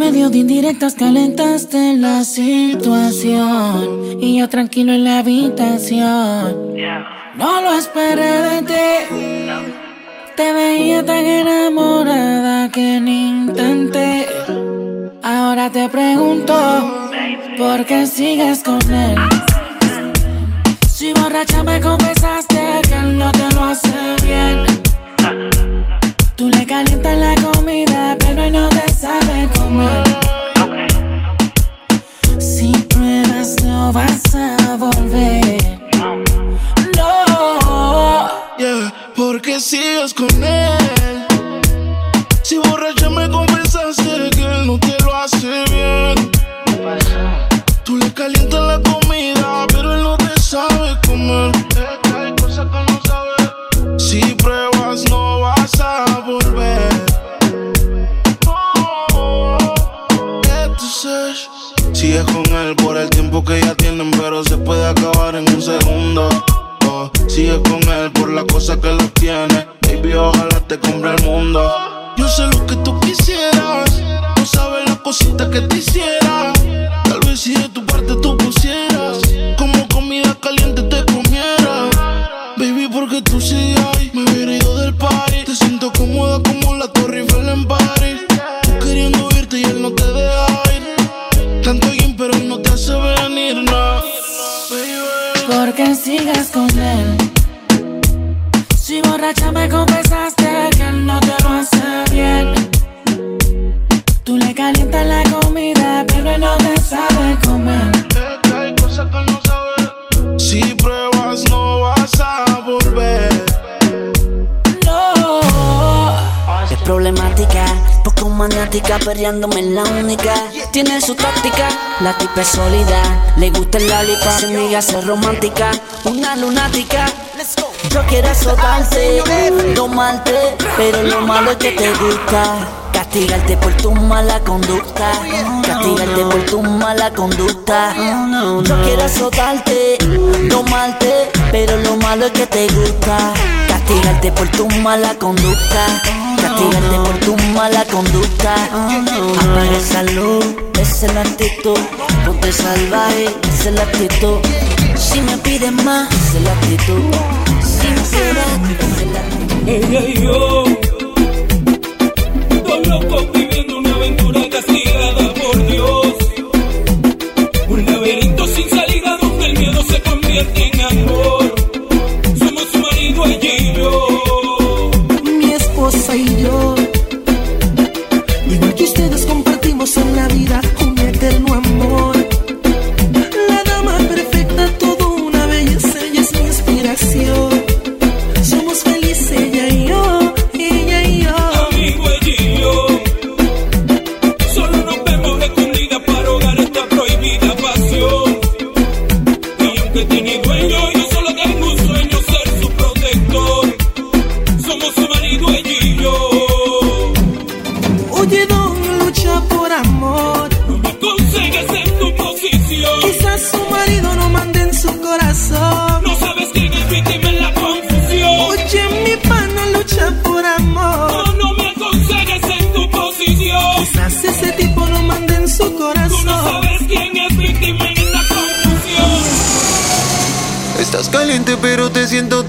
Speaker 10: medio de indirectas calentaste la situación. Y yo tranquilo en la habitación. No lo esperé de ti. Te veía tan enamorada que ni intenté. Ahora te pregunto ¿Por qué sigues con él? La
Speaker 16: tipa es sólida. Le gusta el lollipop, se niega a ser romántica. Una lunática. Yo quiero azotarte, domarte, pero lo malo es que te gusta. Castigarte por tu mala conducta. Castigarte por tu mala conducta. Yo quiero azotarte, domarte, pero lo malo es que te gusta. Castigarte por tu mala conducta. Castigarte por tu mala conducta. Apaga esa luz, es la actitud. Ponte salvaje, es la actitud. Si me pides más, es la actitud. Si me pides, esa es la actitud.
Speaker 18: Ella y yo, dos locos viviendo una aventura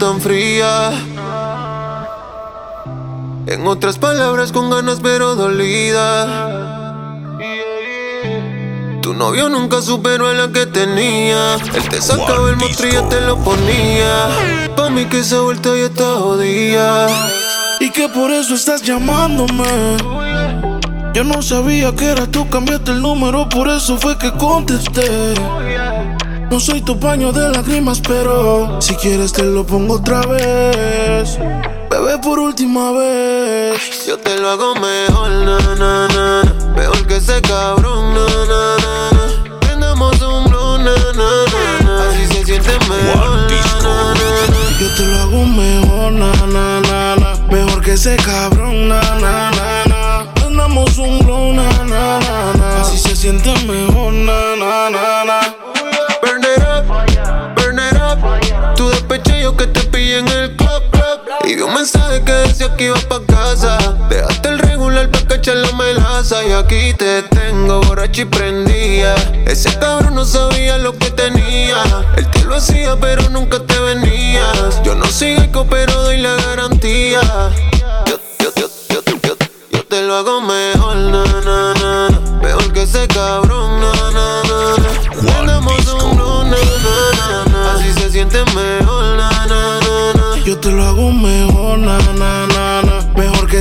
Speaker 22: tan fría. En otras palabras con ganas pero dolida. Tu novio nunca superó a la que tenía. Él te sacaba el ya te lo ponía. Pa' mí que esa vuelta ya está jodida.
Speaker 19: Y que por eso estás llamándome. Yo no sabía que era tú, cambiaste el número, por eso fue que contesté. No soy tu paño de lágrimas, pero si quieres te lo pongo otra vez. Bebé, por última vez.
Speaker 22: Yo te lo hago mejor, na, na, na, na. Mejor que ese cabrón, na, na, na, na. Prendamos un blue, na, na, na, na. Así se siente mejor, na, na.
Speaker 19: Yo te lo hago mejor, na, na, na, na. Mejor que ese cabrón, na, na, na, na. Prendamos un na, na, na, na. Así se siente mejor, na, na, na, na.
Speaker 22: Mensaje que iba pa' casa. Dejaste el regular pa' cachar la melaza. Y aquí te tengo borracho y prendía. Ese cabrón no sabía lo que tenía. Él te lo hacía, pero nunca te venías. Yo no soy eco, pero doy la garantía. Yo, yo, yo, yo, yo, yo te lo hago mejor, na,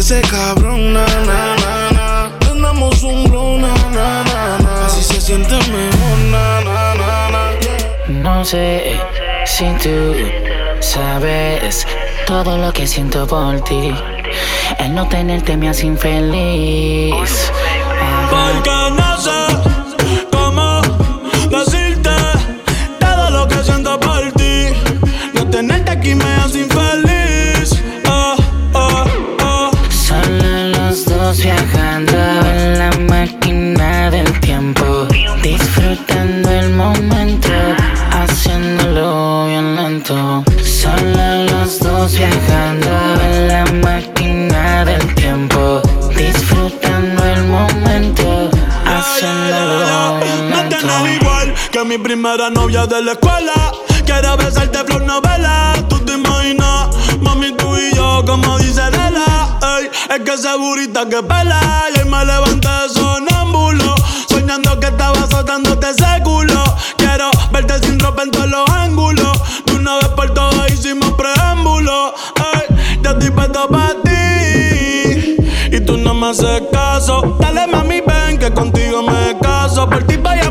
Speaker 22: ese cabrón, na, na, na, na. Prendamos un
Speaker 19: blow, na, na, na, na. Así se siente mejor, na, na, na, na.
Speaker 10: No sé si tú sabes todo lo que siento por ti. El no tenerte me hace infeliz.
Speaker 25: Porque no sé
Speaker 18: mi primera novia de la escuela. Quiero besarte flor novela. Tú te imaginas, mami, tú y yo, como dice Lela. Ey, es que ese burita que pela. Y hoy me levanté sonámbulo. Soñando que estaba azotándote ese culo. Quiero verte sin ropa en todos los ángulos. De una vez por todas hicimos preámbulo. Ey, ya estoy puesto para ti. Y tú no me haces caso. Dale mami, ven que contigo me caso. Por ti vaya a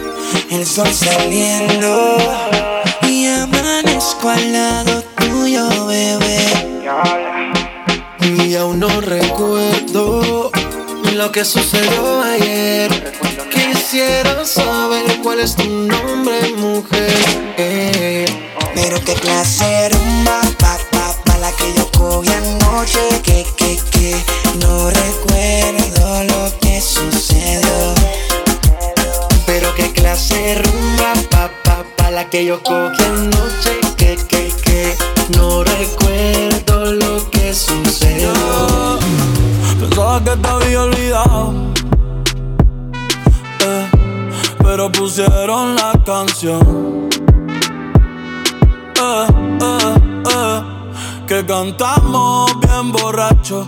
Speaker 9: el sol saliendo. Y amanezco al lado tuyo, bebé.
Speaker 26: Y aún no recuerdo lo que sucedió ayer. Quisiera saber cuál es tu nombre, mujer.
Speaker 9: Pero qué de rumba, pa, pa, la que yo cogí anoche. Que, que, que, no recuerdo lo que sucedió.
Speaker 26: Pero qué clase rumba, pa, pa, pa, la que yo cogí anoche. Que, que, que, no recuerdo lo que sucedió.
Speaker 18: Pensaba que te había olvidado. eh, pero pusieron la canción. Eh, eh, eh, que cantamos bien borracho,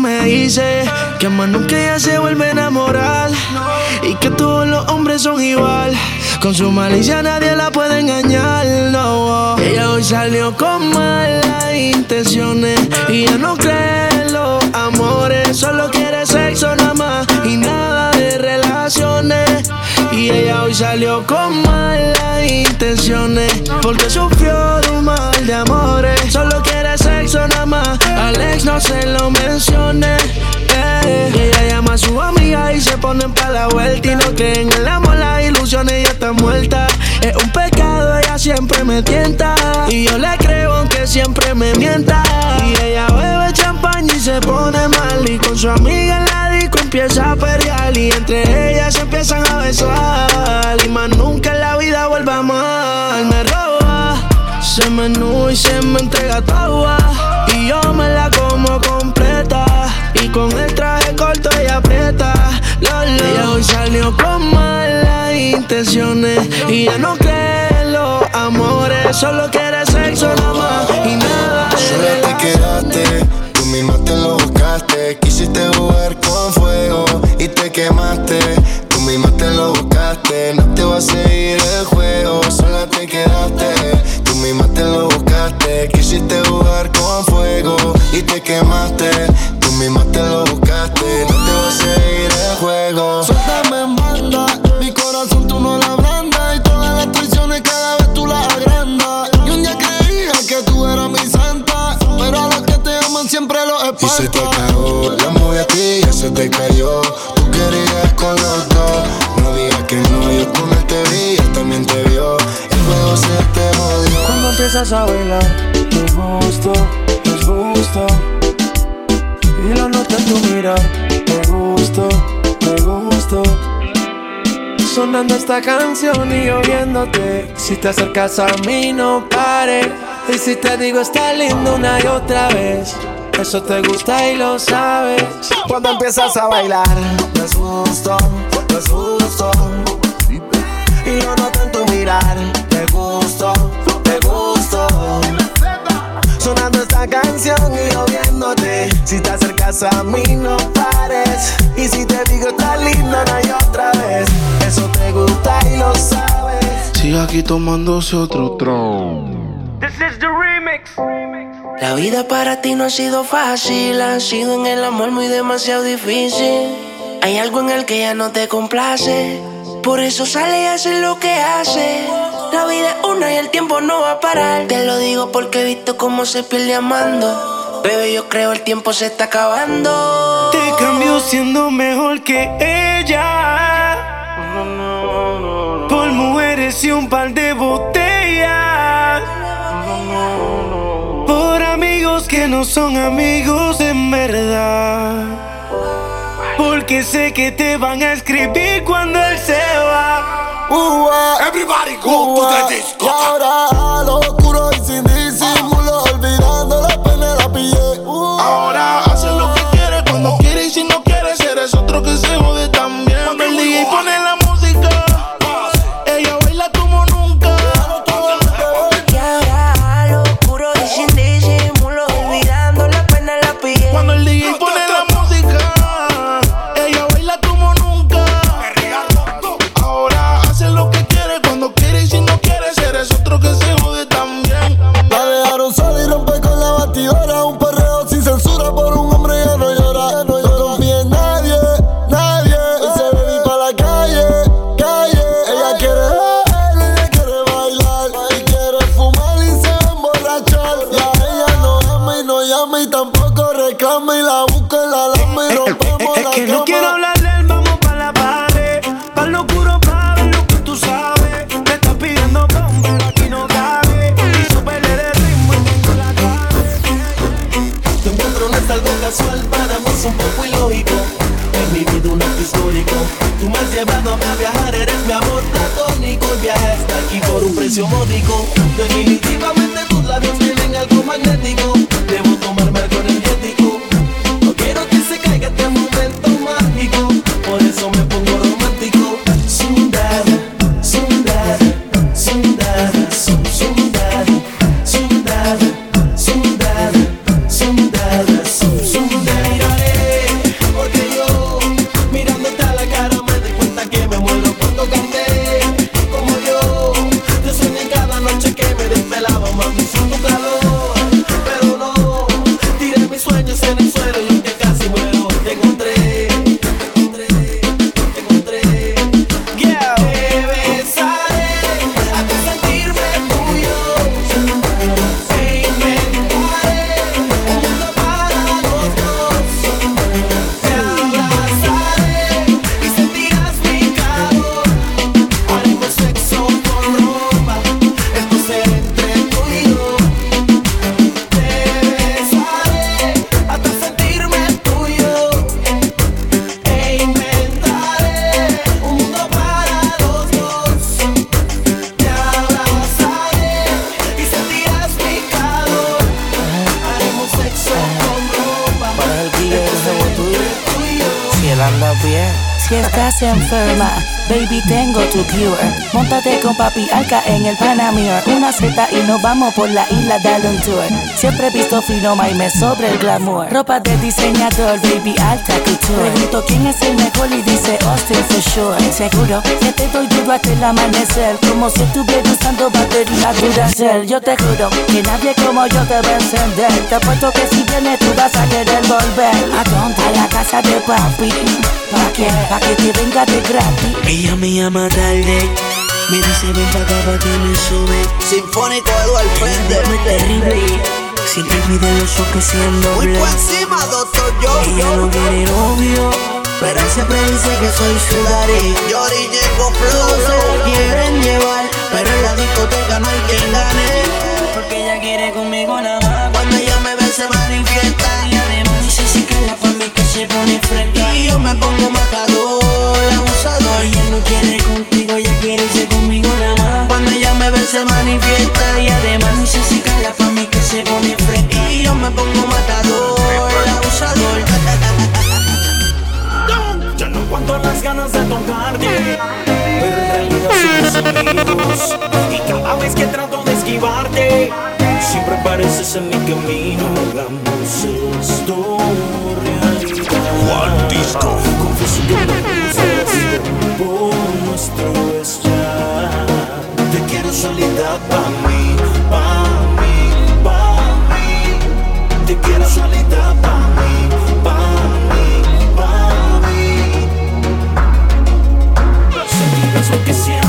Speaker 19: Me dice que más nunca ella se vuelve a y que todos los hombres son igual. Con su malicia nadie la puede engañar, no. Ella hoy salió con malas intenciones y ya no cree los amores, solo quiere sexo nada más y nada de relaciones. Y ella hoy salió con malas intenciones porque sufrió de un mal de amores. Solo Alex no se lo mencione. ella llama a su amiga y se ponen para la vuelta y no creen en el amor, las ilusiones ella está muerta. Es un pecado, ella siempre me tienta y yo le creo aunque siempre me mienta. Y ella bebe champaña y se pone mal y con su amiga en la disco empieza a pelear y entre ellas se empiezan a besar y más nunca en la vida vuelva mal. Se menú y se me entrega toda y yo me la como completa y con el traje corto ella aprieta. Lo, lo. Ella hoy salió con malas intenciones y ya no cree en los amores, solo quiere sexo nada más y nada
Speaker 23: Sola te quedaste, tú misma te lo buscaste. Quisiste jugar con fuego y te quemaste. Tú misma te lo buscaste, no te va a seguir el juego. Quisiste jugar con fuego y te quemaste. Tú misma te lo buscaste, no te va a seguir el juego. Suéltame en banda, mi corazón tú no la abrandas y todas las traiciones cada vez tú las agrandas. Y un día creía que tú eras mi santa, pero a los que te aman siempre los
Speaker 27: Y se te cagó, la movie a ti ya se te cayó. Tú querías con los dos, no digas que no, yo con él te vi, él también te vio. El juego se te jodió.
Speaker 19: Cuando empiezas a bailar, gusto, es gusto. Y lo noto en tu mirar, me gusto, me gusto. Sonando esta canción y oyéndote. Si te acercas a mí, no pares. Y si te digo está lindo una y otra vez. Eso te gusta y lo sabes. Cuando empiezas a bailar, es gusto, es gusto. Y lo noto en tu mirar, a mí, no pares. Y si te digo está lindo, no hay otra vez. Eso te gusta y lo sabes. Sigue aquí tomándose otro tron.
Speaker 6: This is the remix.
Speaker 10: La vida para ti no ha sido fácil, ha sido en el amor muy demasiado difícil. Hay algo en el que ya no te complace, por eso sale y hace lo que hace. La vida es una y el tiempo no va a parar. Te lo digo porque he visto cómo se pierde amando. Bebé, yo creo el tiempo se está acabando.
Speaker 6: Te cambió siendo mejor que ella. Por mujeres y un par de botellas. Por amigos que no son amigos en verdad. Porque sé que te van a escribir cuando él se va.
Speaker 27: Everybody go to the disco. Y ahora a lo oscuro y sin ama y no y tampoco reclama. Y la busca en la lama y rompemos
Speaker 6: Es
Speaker 27: la
Speaker 6: que no
Speaker 27: cama.
Speaker 6: quiero hablarle, vamos pa' la pared. Pa' lo oscuro, pa' ver lo que tú sabes. Me estás pidiendo pon, pero aquí no cabe. Y súbele de ritmo y tengo la
Speaker 16: Tu encuentro no es algo casual, para mí es un poco ilógico. En mi vida un acto histórico. Tú me has llevado a viajar, eres mi amor platónico. El viaje hasta aquí por un precio módico. Definitivamente tus labios tienen algo magnético. Debo
Speaker 28: papi Alca en el Panamir. Una seta y nos vamos por la isla de un tour. Siempre he visto finoma y me sobre el glamour. Ropa de diseñador, baby, alta couture. Pregunto quién es el mejor y dice Austin for sure. Seguro que te doy duro hasta el amanecer. Como si estuviera usando batería Duracell. Yo te juro que nadie como yo te va a encender. Te apuesto que si vienes tú vas a querer volver. ¿A dónde? A la casa de papi. ¿Pa' qué? Pa' que te venga de gratis.
Speaker 10: Ella me llama tarde. Me dice ven pa' acá pa' que me sube.
Speaker 29: Sinfónico Eduardo
Speaker 10: Frente. terrible. Siempre olvida los ojos siendo
Speaker 29: Muy por encima, doctor yo,
Speaker 10: Ella no quiere novio. Pero siempre dice que soy su daddy.
Speaker 29: Yori llegó
Speaker 10: Todos se
Speaker 29: flow.
Speaker 10: lo quieren llevar. Pero en la discoteca no hay quien gane. Porque ella quiere conmigo nada más. Cuando ella me ve se manifiesta. Se pone fresca. Y yo me pongo matador, abusador. Ella no quiere contigo, ella quiere irse conmigo nada más. Cuando ella me ve se manifiesta. Y además que la mí que se pone fresca. Y yo me pongo matador, abusador.
Speaker 6: Ya no aguanto las ganas de tocarte Pero Y cada vez que trato de esquivarte Siempre apareces en mi camino Hagamos esto
Speaker 1: Disco.
Speaker 6: Confieso que me gusta por nuestro es ya
Speaker 30: quiero solita pa' mí, pa' mí, pa' mí. Te quiero solita pa' mí, pa' mí, pa' mí. Sentirás lo que siento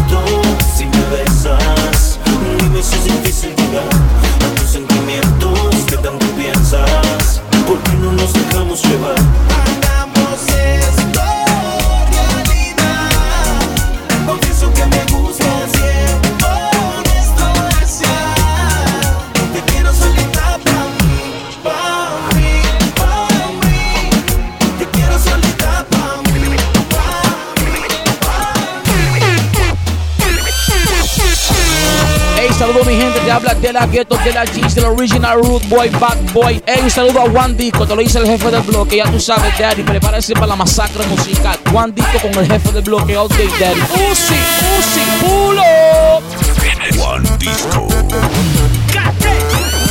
Speaker 31: de la Ghetto, de la G's, del original Root Boy, Bad Boy. Hey, un saludo a Juan Disco, te lo dice el jefe del bloque, ya tú sabes, Daddy, prepárese para la masacre musical. Juan Disco con el jefe del bloque, all day, Daddy. Uzi, Uzi, pulo.
Speaker 1: Juan Disco.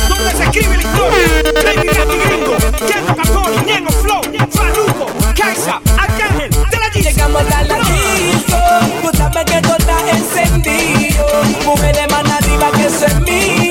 Speaker 32: ¿Dónde se escribe la historia? Baby Gatti Gringo, Kendo Capone, Ñengo Flow, Farruko, Kaisa, Arcángel, de la G.
Speaker 7: Llegamos a la disco, tú sabes que todo está encendido. Mujeres más arriba que eso es mío.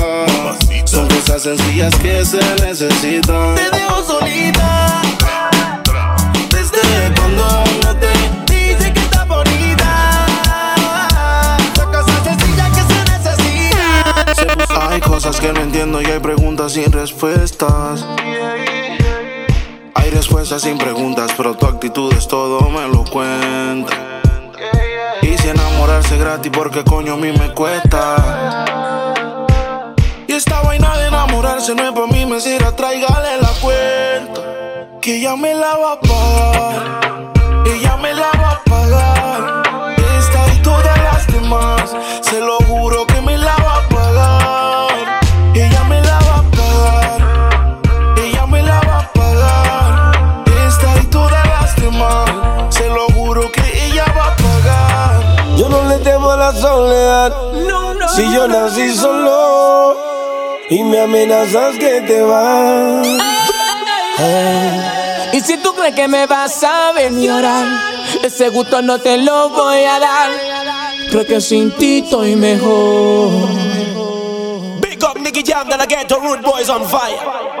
Speaker 19: Cosas sencillas que se necesitan.
Speaker 30: Te dejo solita. Desde cuando no te dice que está bonita. Son cosas sencillas que se necesitan.
Speaker 19: Hay cosas que no entiendo y hay preguntas sin respuestas. Hay respuestas sin preguntas, pero tu actitud es todo, me lo cuenta. Y si enamorarse gratis, porque coño a mí me cuesta. Y esta vaina de enamorarse no es para mí, me sirve, tráigale la cuenta. Que ella me la va a pagar. Ella me la va a pagar. Esta y todas las demás, se lo juro que me la va a pagar. Ella me la va a pagar. Ella me la va a pagar. Esta y todas las demás, se lo juro que ella va a pagar.
Speaker 13: Yo no le temo a la soledad. Si yo nací solo y me amenazas que te vas.
Speaker 7: Y si tú crees que me vas a ver llorar, ese gusto no te lo voy a dar. Creo que sin ti estoy mejor.
Speaker 20: Big up Nicky Jam de la Ghetto Root Boys on fire.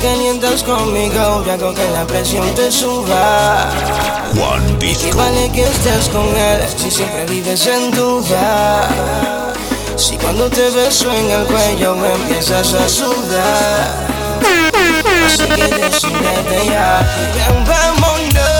Speaker 6: Calientas conmigo, yo hago que la presión te suba. ¿Qué
Speaker 1: Disco.
Speaker 6: vale que estés con él si siempre vives en duda? Si cuando te beso en el cuello me empiezas a sudar. Así que decídete ya, ven, vámonos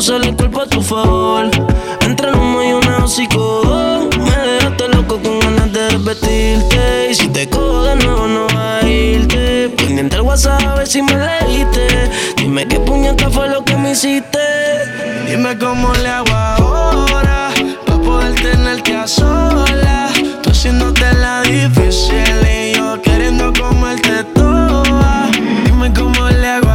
Speaker 6: usar el cuerpo a tu favor. Entre humo y una hocico, me dejaste loco con ganas de repetirte. Y si te cojo de nuevo, no va a irte. Pendiente el WhatsApp a ver si me leíste. Dime qué puñeta fue lo que me hiciste. Dime cómo le hago ahora, para poder tenerte a sola. Tú haciéndote la difícil y yo queriendo comerte toda. Dime cómo le hago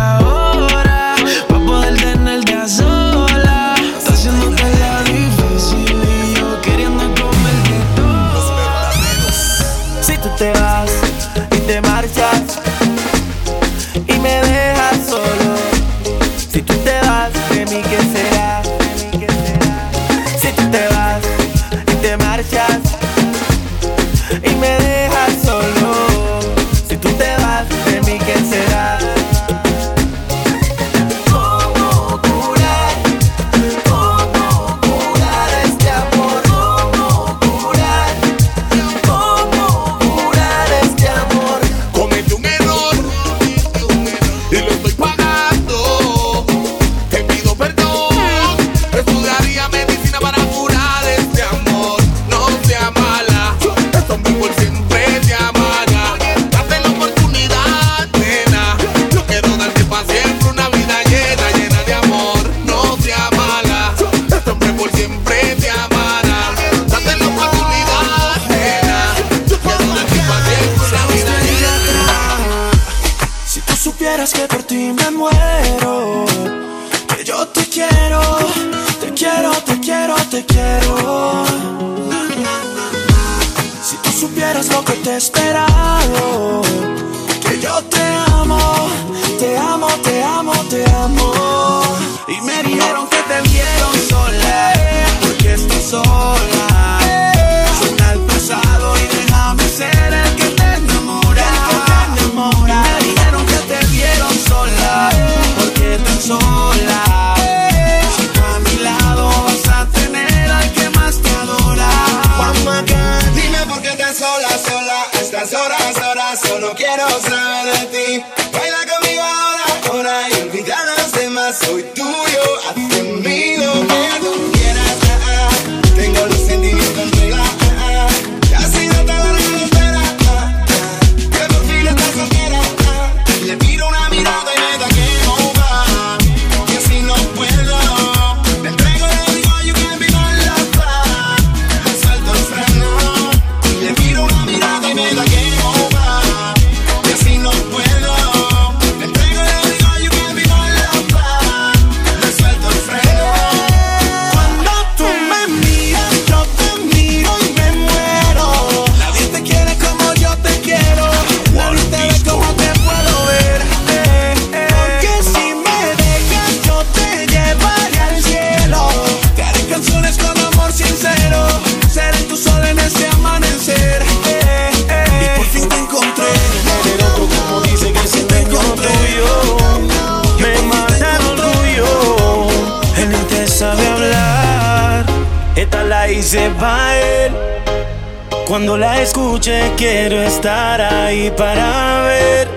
Speaker 6: escuche, quiero estar ahí para ver.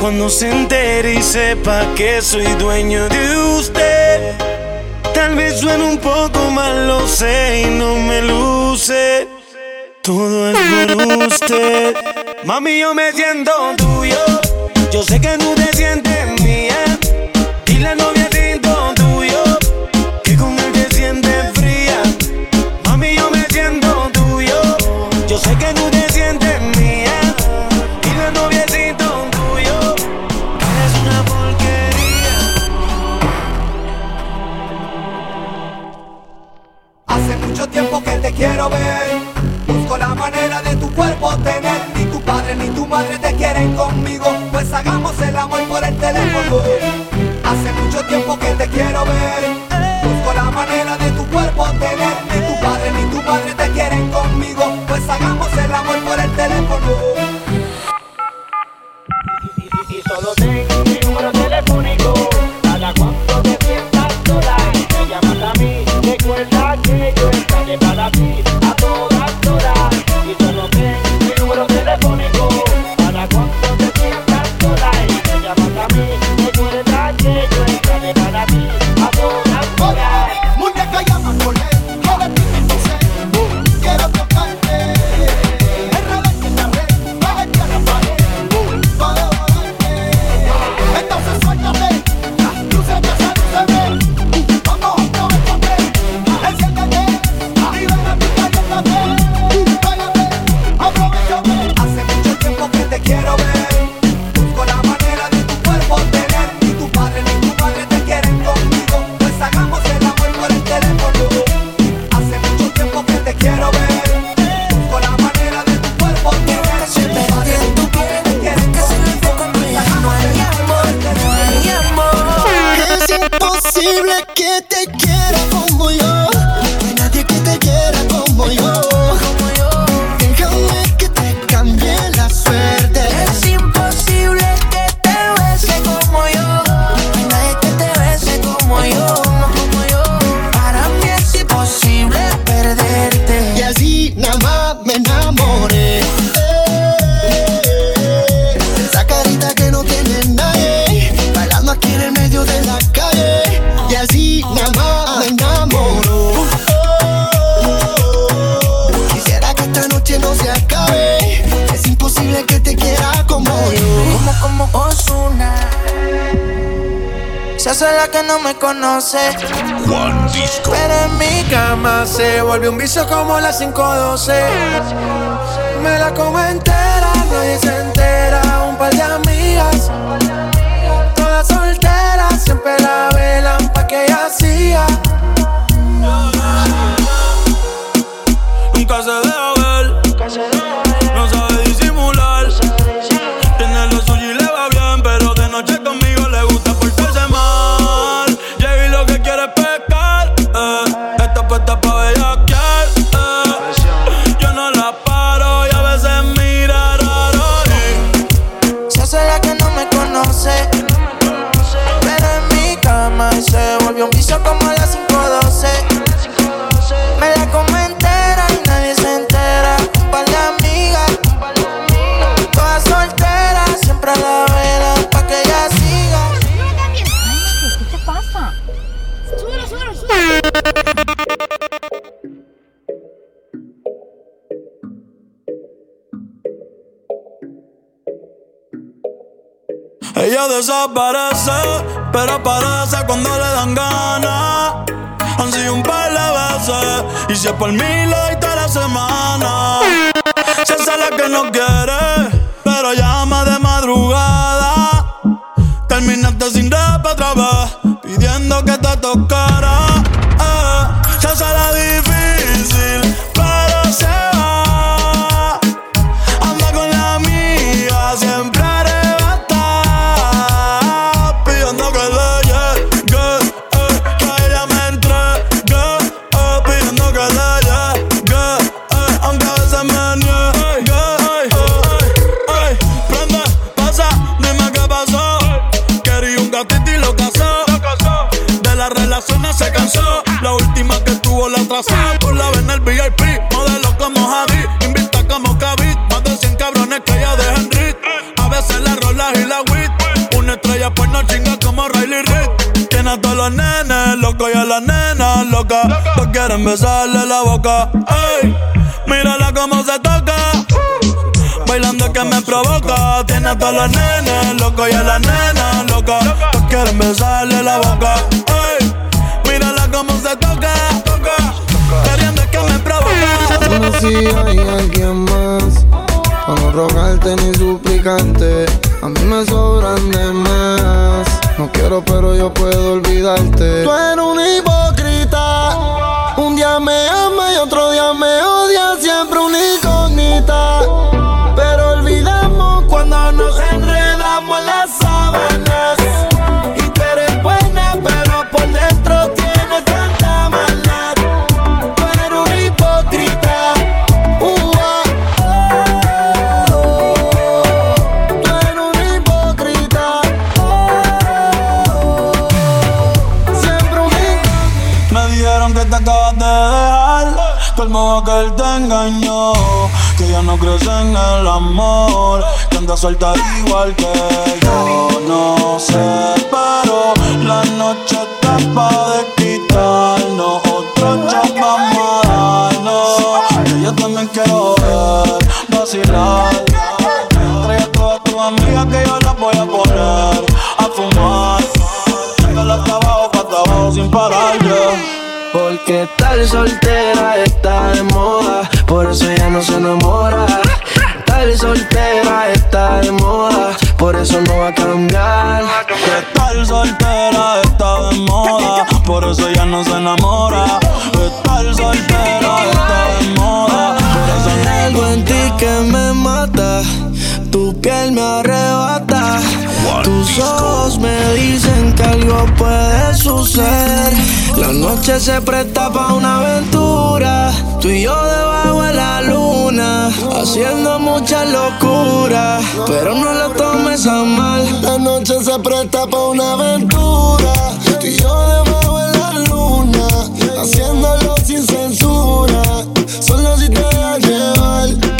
Speaker 6: Cuando se entere y sepa que soy dueño de usted. Tal vez suene un poco mal, lo sé y no me luce. Todo es por usted. Mami, yo me siento tuyo. Yo sé que tú te sientes. te
Speaker 5: quiero ver. Busco la manera de tu cuerpo tener. Ni tu padre ni tu madre te quieren conmigo. Pues hagamos el amor por el teléfono. Hace mucho tiempo que te quiero ver. Busco la manera de tu cuerpo tener. Ni tu padre ni tu madre te quieren conmigo. Pues hagamos el amor por el teléfono.
Speaker 33: Y, y, y solo tengo mi número telefónico.
Speaker 30: Ella
Speaker 18: desaparece, pero aparece cuando le dan ganas. Han sido un par de veces, y si es por mí, toda la semana. Se hace la que no quiere, pero llama de madrugada. Terminaste sin rap otra vez, pidiendo que te tocara. Estrella pues no chinga como Riley Reid. Tiene a todos los nenes locos y a las nenas locas. Todos quieren besarle la boca. Ey, mírala cómo se toca. Bailando que me provoca. Tiene a todos los nenes locos y a las nenas locas. Todos quieren besarle la boca. Ey, mírala cómo se toca. Queriendo que me provoca.
Speaker 23: Dime si hay alguien más Para no rogarte ni suplicarte A mí me sobran de más No quiero pero yo puedo olvidarte. Tú eres un hipócrita. Un día me ama y otro día me odia. Siempre una incógnita. Pero olvidamos cuando nos enredamos en las sábanas
Speaker 18: en el amor Que anda suelta igual que yo. No sé, pero la noche está pa' de quitarnos Otro shot vamos a Que yo también quiero ver Vacilar. Trae a todas tus amigas que yo las voy a poner A fumar. Dándole hasta abajo, hasta sin parar.
Speaker 6: Porque estar soltera está de moda, por eso ella no se enamora. Estar soltera está de moda, por eso no va a cambiar.
Speaker 18: Que estar soltera está de moda, por eso ya no se enamora. Estar soltera está de moda, por eso no
Speaker 6: Hay algo en ti que me mata, tu piel me arrebata. Tus ojos me dicen que algo puede suceder. La noche se presta pa' una aventura. Tú y yo debajo de la luna, haciendo mucha locura. Pero no lo tomes a mal.
Speaker 27: La noche se presta pa' una aventura. Tú y yo debajo de la luna, haciéndolo sin censura. Solo si te dejas llevar.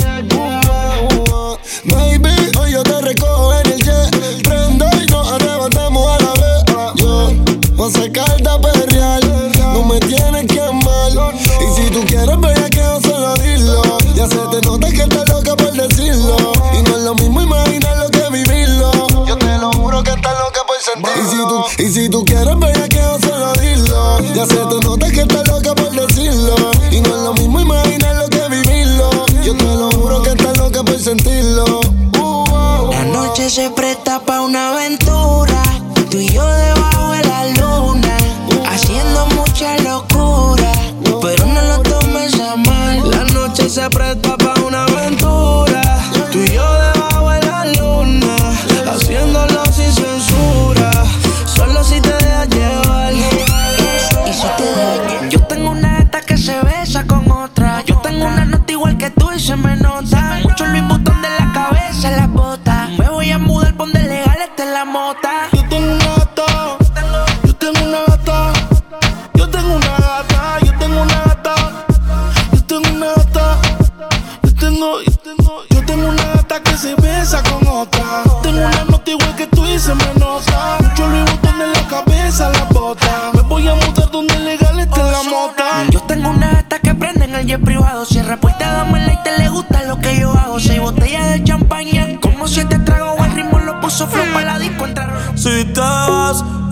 Speaker 27: Ya se te nota que estás loca por decirlo. Y no es lo mismo imaginarlo que vivirlo. Yo te lo juro que estás loca por sentirlo. Y si tú, y si tú quieres ver que yo solo dilo. Ya se te nota que estás loca por decirlo. Y no
Speaker 7: es lo mismo imaginarlo que vivirlo. Yo te
Speaker 27: lo juro que estás loca por sentirlo. Uh. uh, uh. La
Speaker 34: noche se
Speaker 27: presta para
Speaker 18: una aventura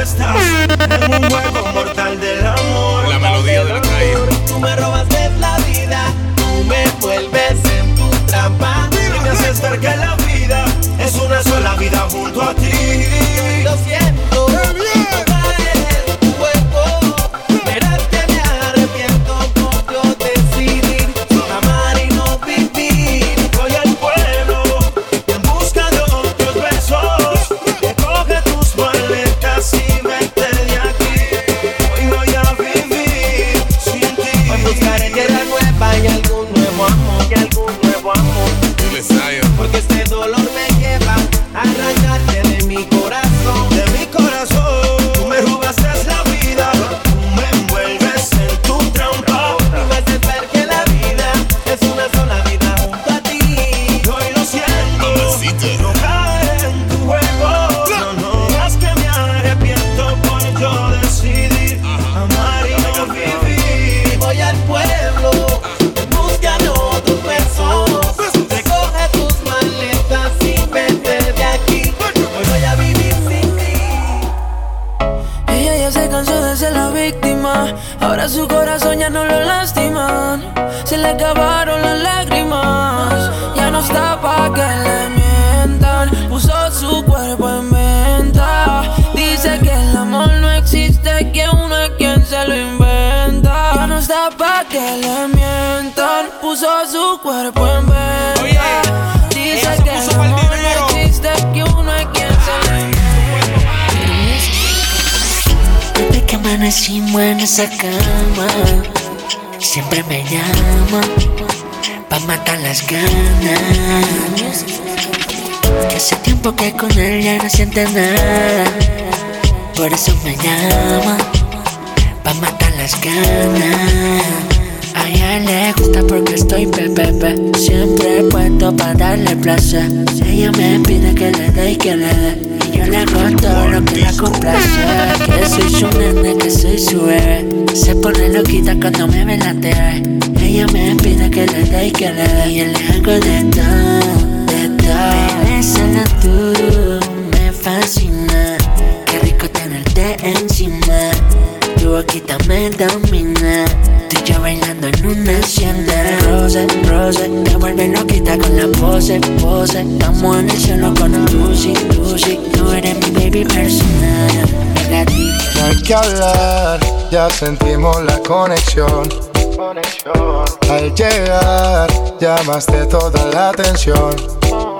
Speaker 1: respuestas. de
Speaker 7: ser la víctima. Ahora su corazón ya no lo lastiman. Se le acabaron las lágrimas. Ya no está pa' que le mientan. Puso su cuerpo en venta. Dice que el amor no existe, que uno es quien se lo inventa. Ya no está pa' que le mientan. Puso su cuerpo en venta.
Speaker 10: amanecimos en esa cama. Siempre me llama pa matar las ganas. Hace tiempo que con él ya no siente nada. Por eso me llama pa matar las ganas. A ella le gusta porque estoy pepepe. Siempre puesto pa darle placer. Si ella me pide que le dé y que le dé. Yo le hago todo lo que la complace. Que soy su nene, que soy su bebé. Se pone loquita cuando me ve la TV. Ella me pide que le dé y que le dé. Y le hago de todo, de todo. solo tú, me fascina. Qué rico tenerte encima. Tu boquita me domina Tú y yo bailando en una hacienda Rose, rose Te vuelve loquita con la pose, pose. Estamos en el cielo con un Lucy, Lucy. Tú eres mi baby personal.
Speaker 23: No hay que hablar Ya sentimos la conexión. Al llegar Llamaste toda la atención. Oh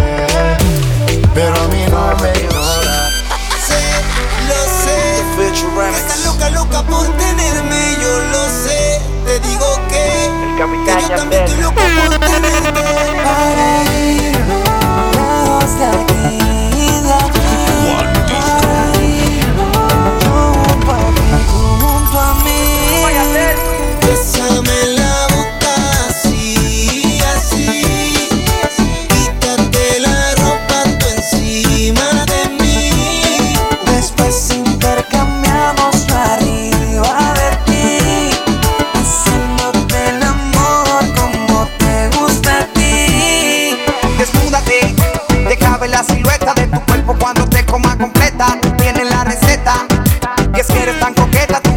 Speaker 23: pero a mí no me ignora.
Speaker 3: Sé, lo sé. Está loca, loca por tenerme, yo lo sé. Te digo que, que yo también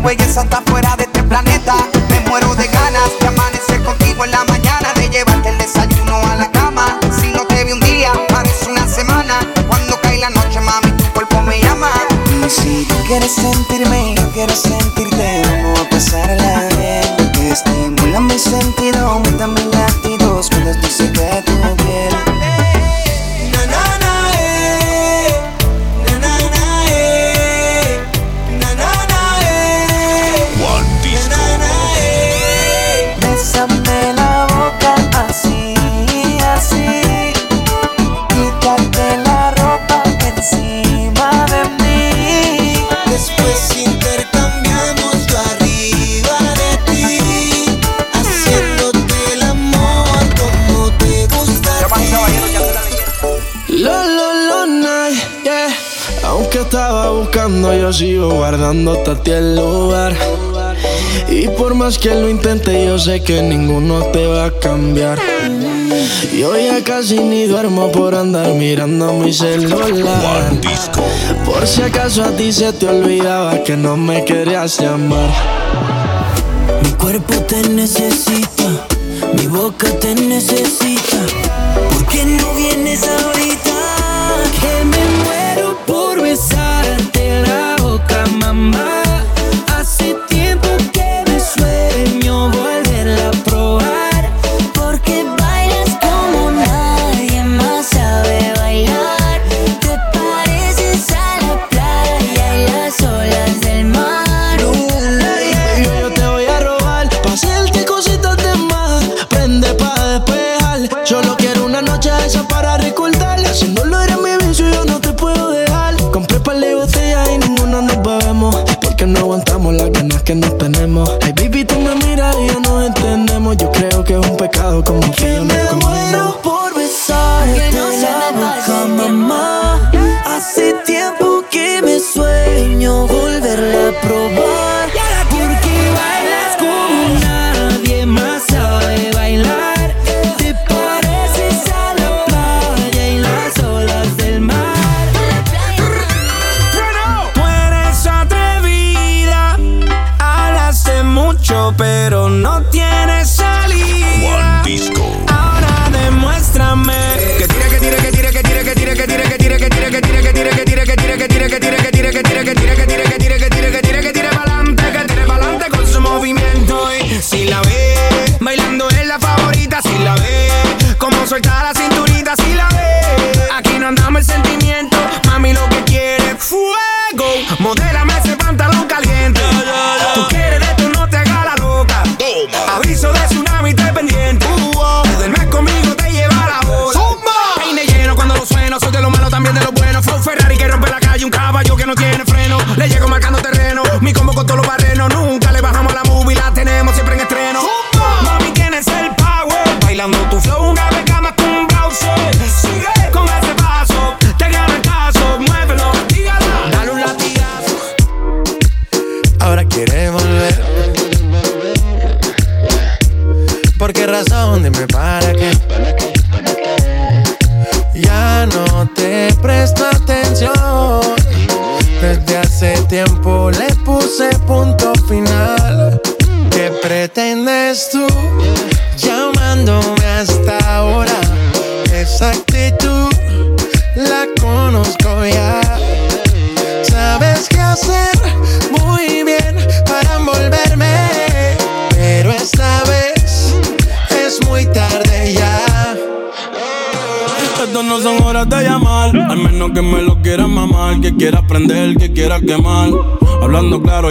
Speaker 4: juegues hasta fuera de este planeta. Me muero de ganas de amanecer contigo en la mañana, de llevarte el desayuno a la cama. Si no te vi un día, parece una semana. Cuando cae la noche, mami, tu cuerpo me llama.
Speaker 3: Y si tú quieres sentirme, yo quiero sentirte, vamos a pasar pasarla bien. Estimula mi sentido, mi también la
Speaker 6: yo sigo guardando hasta ti el lugar. Y por más que lo intente, yo sé que ninguno te va a cambiar. Yo ya casi ni duermo por andar mirando mi celular. Por si acaso a ti se te olvidaba que no me querías llamar.
Speaker 35: Mi cuerpo te necesita, mi boca te necesita. ¿Por qué no vienes a
Speaker 6: ver?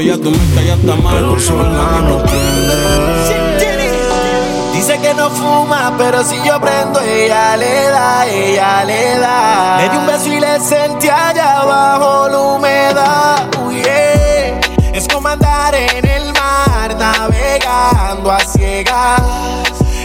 Speaker 6: Ya
Speaker 36: tú
Speaker 19: me callaste mal, por su alma que no
Speaker 20: Dice que no fuma, pero si yo prendo, ella le da, ella le da. Le di un beso y le sentí allá abajo la humedad. Uy, yeah. Es como andar en el mar, navegando a ciegas.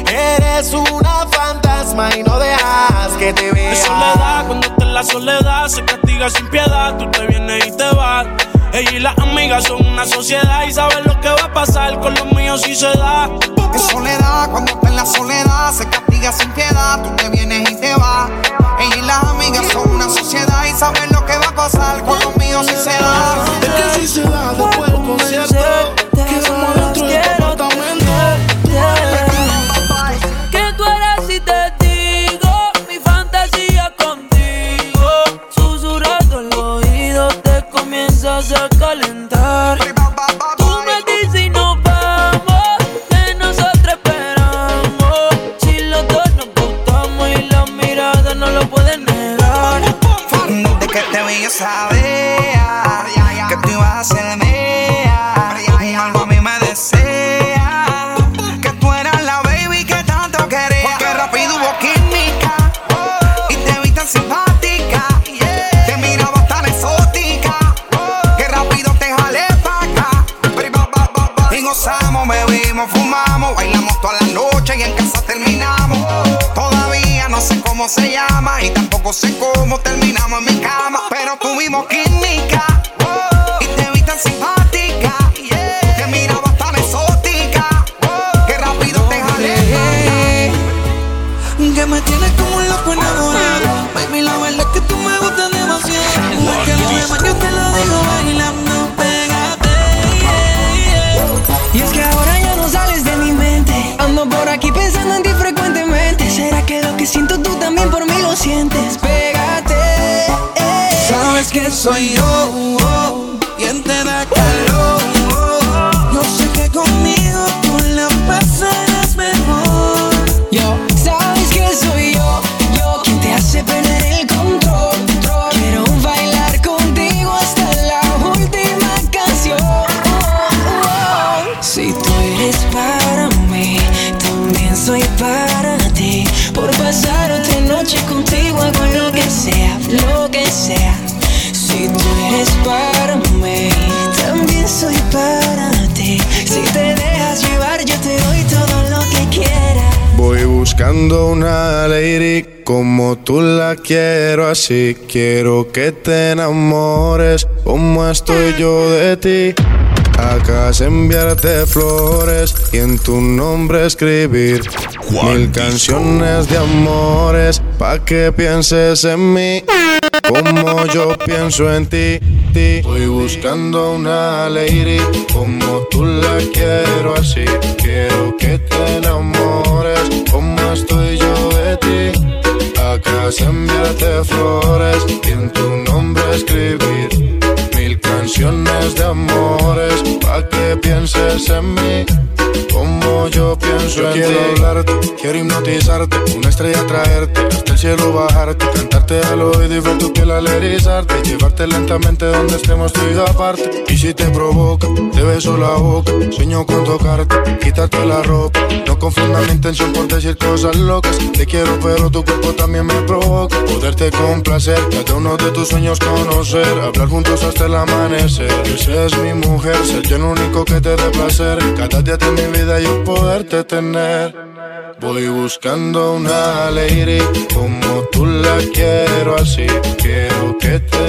Speaker 20: Eres una fantasma y no dejas que te vea.
Speaker 19: Es soledad, cuando está en la soledad se castiga sin piedad. Tú te vienes y te vas. Ella y las amigas son una sociedad y saben lo que va a pasar con los míos si se da.
Speaker 4: Es soledad, cuando está en la soledad se castiga sin piedad. Tú te vienes y te vas. Ella y las amigas son una sociedad y saben lo que va a pasar con los míos si se da.
Speaker 7: Es que si se da después del concierto,
Speaker 37: quiero
Speaker 23: así. Quiero que te enamores como estoy yo de ti. Acá enviarte flores y en tu nombre escribir mil canciones de amores pa' que pienses en mí como yo pienso en ti. ti. Voy buscando una lady como tú la quiero así. Quiero que te enamores como estoy yo de ti. Acá enviarte flores y en tu nombre escribir mil canciones de amores pa' que pienses en mí como yo pienso en quiero ti. hablarte, quiero hipnotizarte, una estrella traerte, hasta el cielo bajarte, cantarte al oído y ver tu piel al erizarte, llevarte lentamente donde estemos tú y yo aparte. Y si te provoca, te beso la boca, sueño con tocarte, quitarte la ropa. No confunda mi intención por decir cosas locas. Te quiero, pero tu cuerpo también me provoca. Poderte complacer, cada uno de tus sueños conocer, hablar juntos hasta el amanecer. Que seas mi mujer, ser yo el único que te dé placer. Cada día de mi vida yo poderte tener. Voy buscando una lady como tú la quiero así. Quiero que te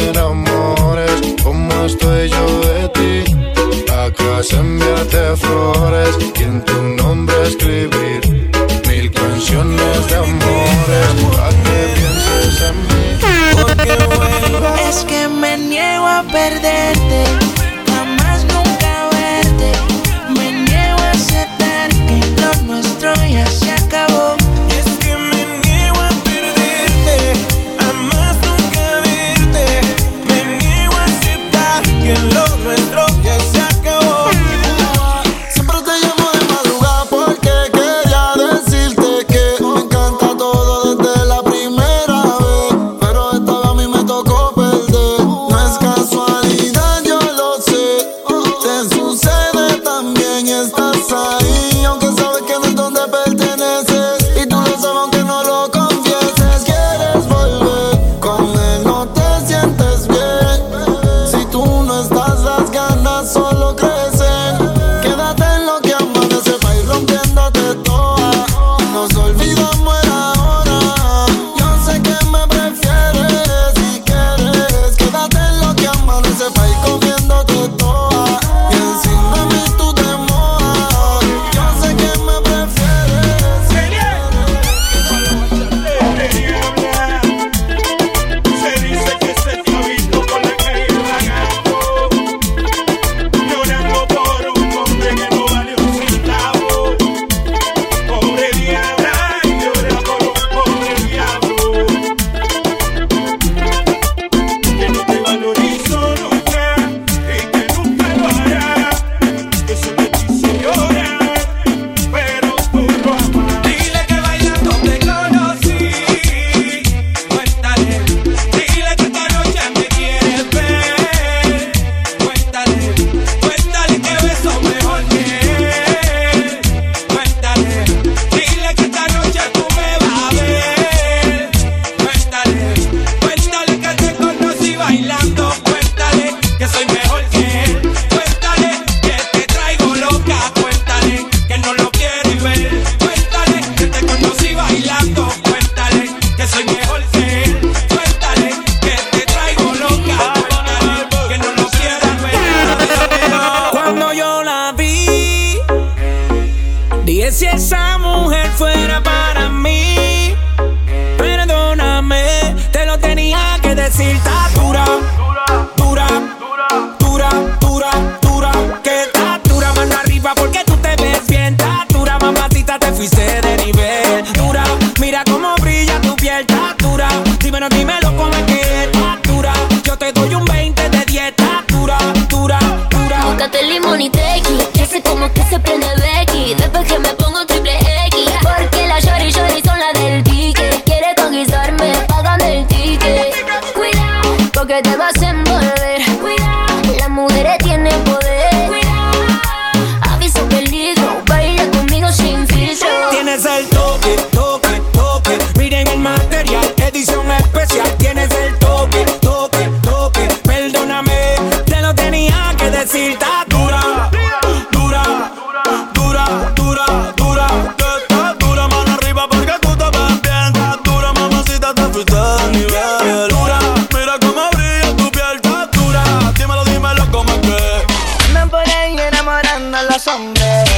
Speaker 20: a
Speaker 7: los hombres.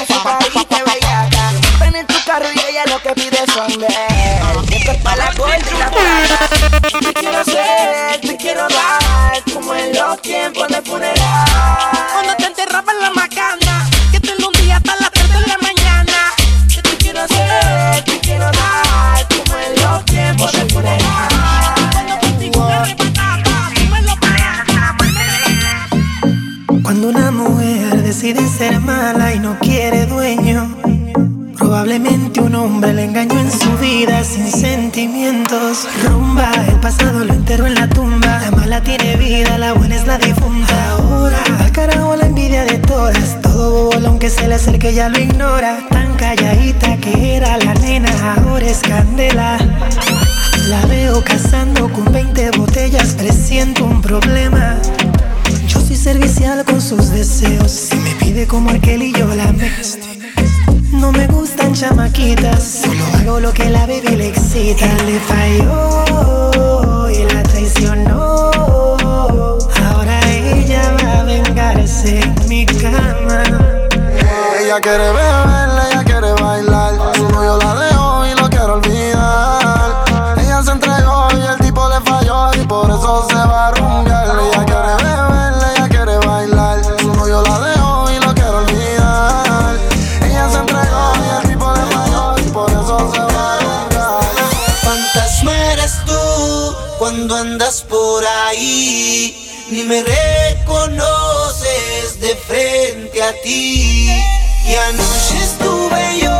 Speaker 7: Esa carita bellaca. Ven en tu carro y ella lo que pide son de Esto es pa' la corte y la. Te quiero hacer, te quiero dar. Como en los tiempos de funeral.
Speaker 38: Probablemente un hombre le engañó en su vida sin sentimientos. Rumba, el pasado lo enterró en la tumba. La mala tiene vida, la buena es la difunta. Ahora, al carajo la envidia de todas. Todo bobo, aunque se le acerque, ya lo ignora. Tan calladita que era la nena, ahora es candela. La veo cazando con 20 botellas, presiento un problema. Yo soy servicial con sus deseos. Si me pide como aquel y yo la me. No me gustan chamaquitas, solo hago lo que la baby le excita. Le falló y la traicionó. Ahora ella va a vengarse en mi cama.
Speaker 39: Ella quiere beber, ella
Speaker 9: me reconoces de frente a ti. Y anoche estuve yo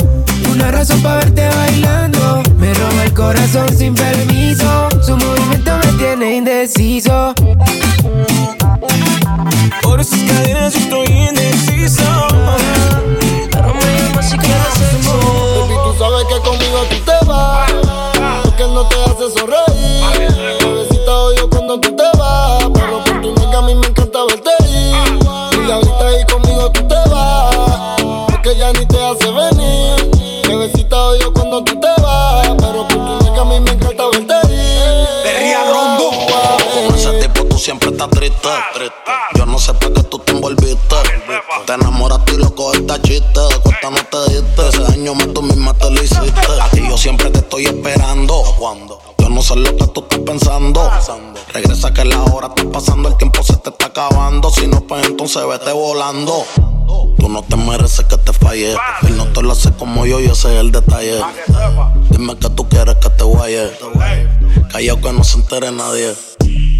Speaker 40: una razón para verte bailando. Me roba el corazón sin permiso. Su movimiento me tiene indeciso.
Speaker 41: Por esas cadenas yo estoy indeciso.
Speaker 40: Pero me llama si quieres sexo.
Speaker 27: Baby, tú sabes que conmigo tú te vas. Porque no te hace sonreír. Bebecita odio cuando tú te vas. Pero por tu nega a mí me encanta
Speaker 42: Te enamoraste y loco esta chiste. de Cuesta no te diste. Ese daño más tú misma te lo hiciste. A ti yo siempre te estoy esperando. ¿Cuándo? Yo no sé lo que tú estás pensando. Regresa que la hora está pasando, el tiempo se te está acabando. Si no, pues entonces vete volando. Tú no te mereces que te falle. Él no te lo hace como yo y ese es el detalle. Dime que tú quieres que te guaye. Callao que no se entere nadie.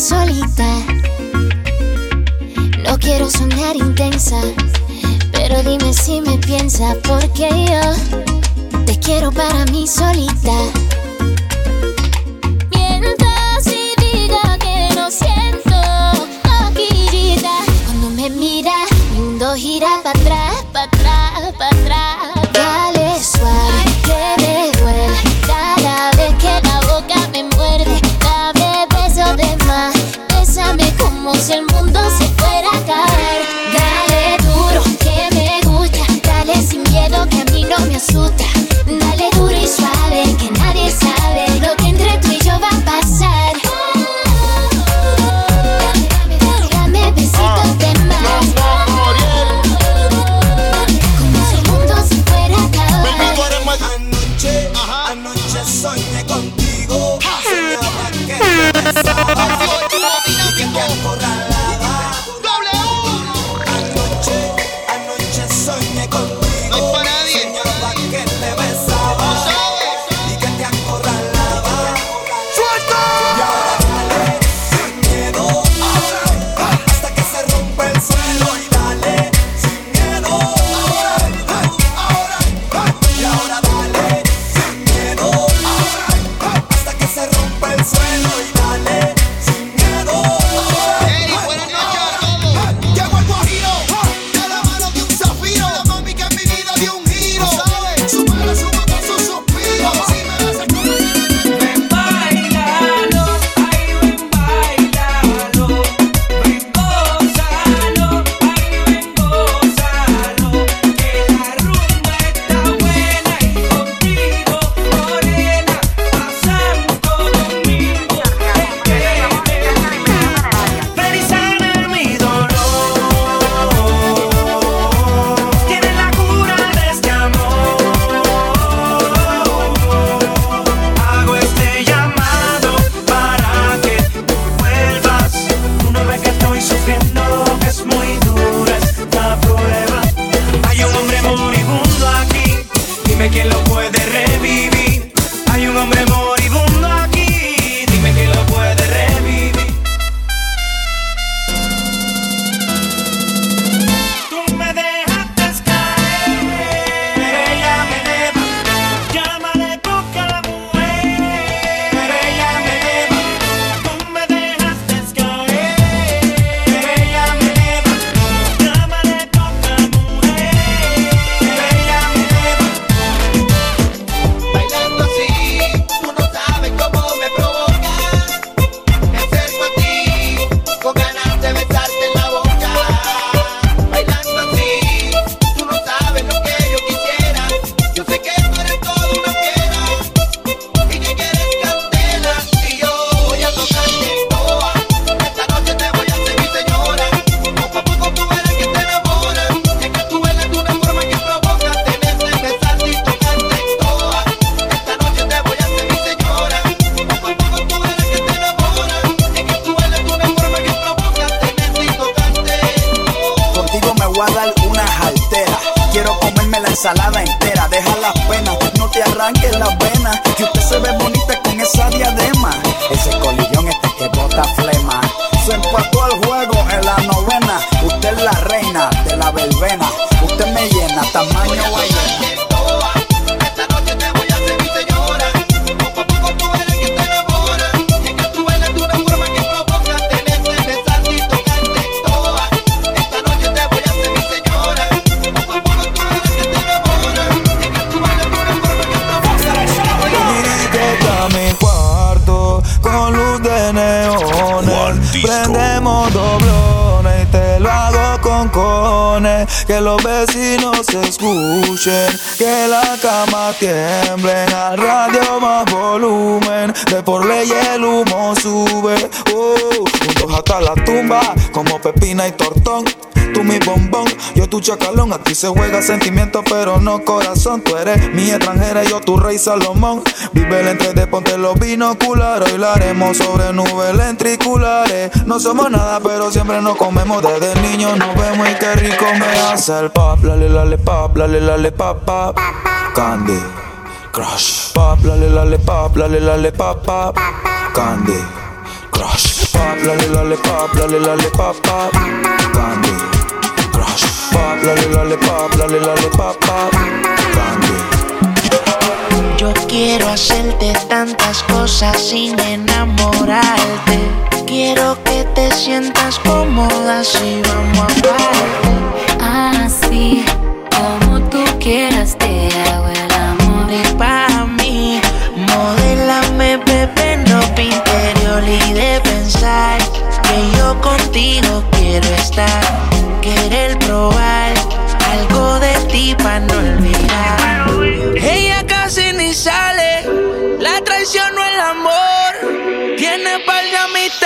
Speaker 43: solita. No quiero sonar intensa, pero dime si me piensa, porque yo te quiero para mí solita. Mientras y diga que no siento aquí, cuando me mira, mi mundo gira para atrás, para atrás, para atrás. Se
Speaker 44: juega sentimiento, pero no corazón. Tú eres mi extranjera, yo tu rey Salomón. Vive el entre de ponte los binoculares. Hoy lo haremos sobre nubes lentriculares. No somos nada, pero siempre nos comemos. Desde niño nos vemos y qué rico me hace el pop. Lale, lale, pop, lale, lale, pop, pop. Candy. Crush. Pop, lale, lale, pop, lale, lale, pop, pop. Candy. Crush. Pop, lale, lale, pop, lale, lale, pop, pop. Candy. Crush. Pop, lale, lale, pop.
Speaker 7: Yo quiero hacerte tantas cosas sin enamorarte. Quiero que te sientas cómoda si vamos a parte.
Speaker 10: Así como tú quieras te hago el amor.
Speaker 7: Y pa' mí, modélame, bebé, ropa interior y de pensar que yo contigo quiero estar. Querer probar algo de ti para no olvidar. Ella casi ni sale, la traición no el amor. Tiene par de amistades,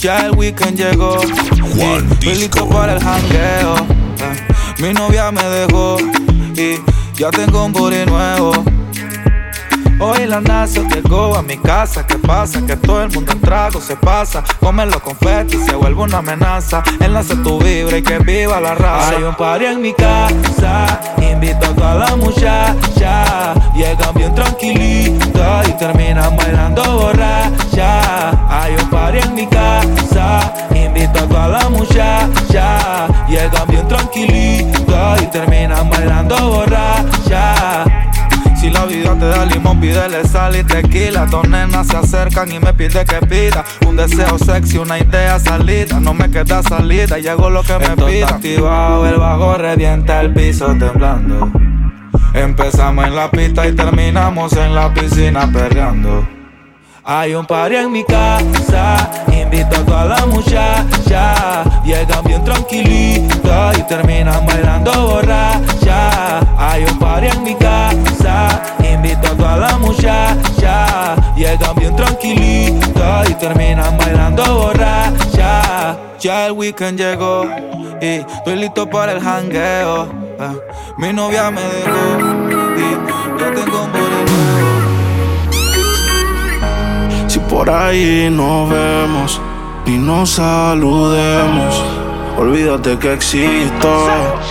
Speaker 44: Ya el weekend llegó. Juan Estoy listo para el jangueo. eh. Mi novia me dejó y ya tengo un booty nuevo. Hoy la NASA llegó a mi casa. ¿Qué pasa? Que todo el mundo en trago se pasa. Come los confetis se vuelve una amenaza. Enlace tu vibra y que viva la raza. Hay un party en mi casa. Invito a toda la muchacha. Llegan bien tranquilitas y terminan bailando borracha. Hay un party en mi casa. Invito a toda la muchacha. Llegan bien tranquilitas y terminan bailando borracha. Si la vida te da limón, pídele sal y tequila. Dos nenas se acercan y me pide que pida. Un deseo sexy, una idea salida. No me queda salida, y hago lo que me pida. activado, el bajo revienta el piso temblando. Empezamos en la pista y terminamos en la piscina perreando. Hay un party en mi casa, invito a toda la muchacha. Llegan bien tranquilitas y terminan bailando borracha. Hay un party en mi casa, invito a toda la muchacha. Llegan bien tranquilitas y terminan bailando borracha. Ya el weekend llegó y estoy listo para el jangueo. eh. Mi novia me dejó y ya tengo un
Speaker 19: por ahí nos vemos y nos saludemos, olvídate que existo.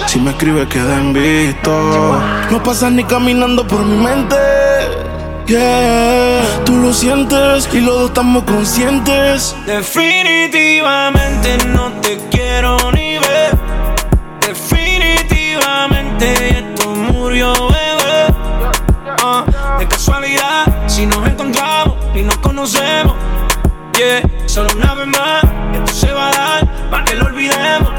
Speaker 19: Si me escribes, queda visto. No pasas ni caminando por mi mente. Yeah, tú lo sientes y los dos estamos conscientes.
Speaker 20: Definitivamente no te quiero ni ver. Definitivamente esto murió, bebé. Ah, de casualidad, si nos solo una vez más, esto se va a dar para que lo olvidemos.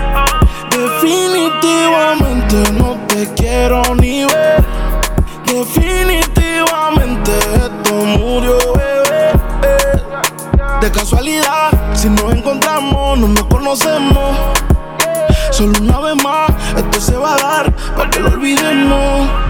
Speaker 19: Definitivamente no te quiero ni ver. Definitivamente esto murió, bebé. De casualidad, si nos encontramos, no nos conocemos. Solo una vez más, esto se va a dar para que lo olvidemos.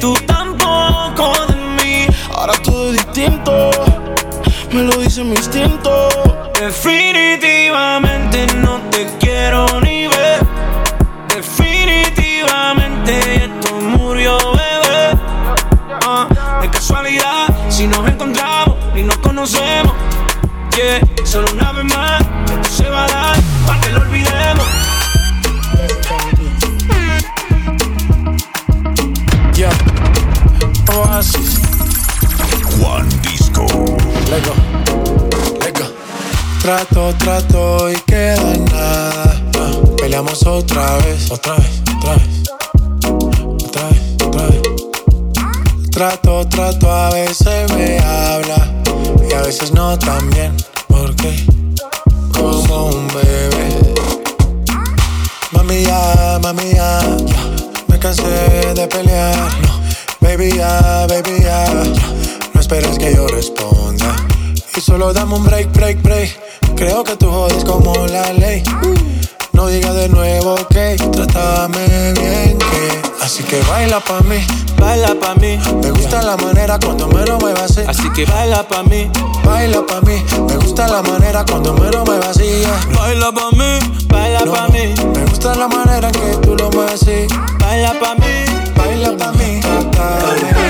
Speaker 18: tú tampoco de mí.
Speaker 23: Ahora todo es distinto, me lo dice mi instinto.
Speaker 18: Definitivamente no te quiero ni ver. Definitivamente esto murió, bebé. Ah, de casualidad, si nos encontramos y nos conocemos. Yeah, solo una vez más, esto se va a dar
Speaker 1: Juan Disco.
Speaker 23: Lego, Lego. Trato, trato y queda en nada. Ah, peleamos otra vez, otra vez, otra vez. Otra vez, otra vez. Trato, trato, a veces me habla y a veces no tan bien. Porque solo dame un break, break, break. Creo que tú jodes como la ley. No digas de nuevo que trátame bien que Así que baila pa' mí,
Speaker 18: baila pa' mí.
Speaker 23: Me gusta la manera cuando me lo muevas así
Speaker 18: Así que baila pa' mí,
Speaker 23: baila pa' mí. Me gusta la manera cuando me lo muevas así yeah.
Speaker 18: Baila pa' mí, baila
Speaker 23: No,
Speaker 18: pa' mí.
Speaker 23: Me gusta la manera que tú lo mueves así
Speaker 18: Baila pa' mí,
Speaker 23: baila pa' mí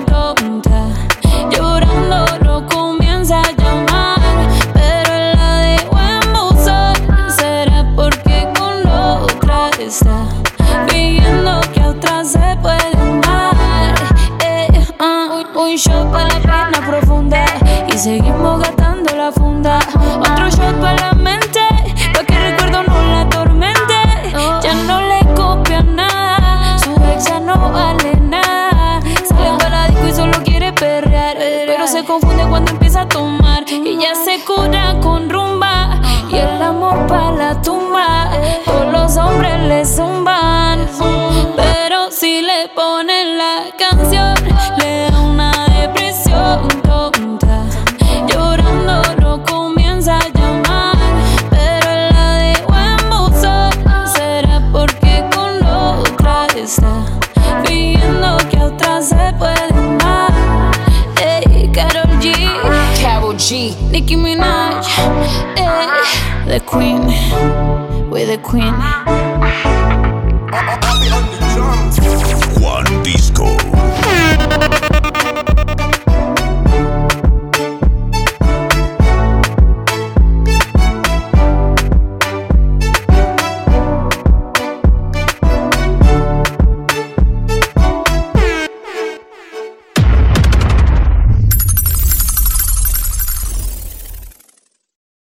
Speaker 45: shot para la pena profunda y seguimos gastando la funda. Otro shot para la mente, pa' que el recuerdo no la atormente. Ya no le copia nada, su ex ya no vale nada. Sale para la disco y solo quiere perrear, pero se confunde cuando empieza a tomar y ya se cura con rumba y el amor para la tumba. Todos los hombres le zumban, pero si le ponen la canción que a otra se puede amar. Ey, Karol G,
Speaker 46: Carol G,
Speaker 45: Nicki Minaj, ey, the Queen, we the Queen.
Speaker 47: I'll be on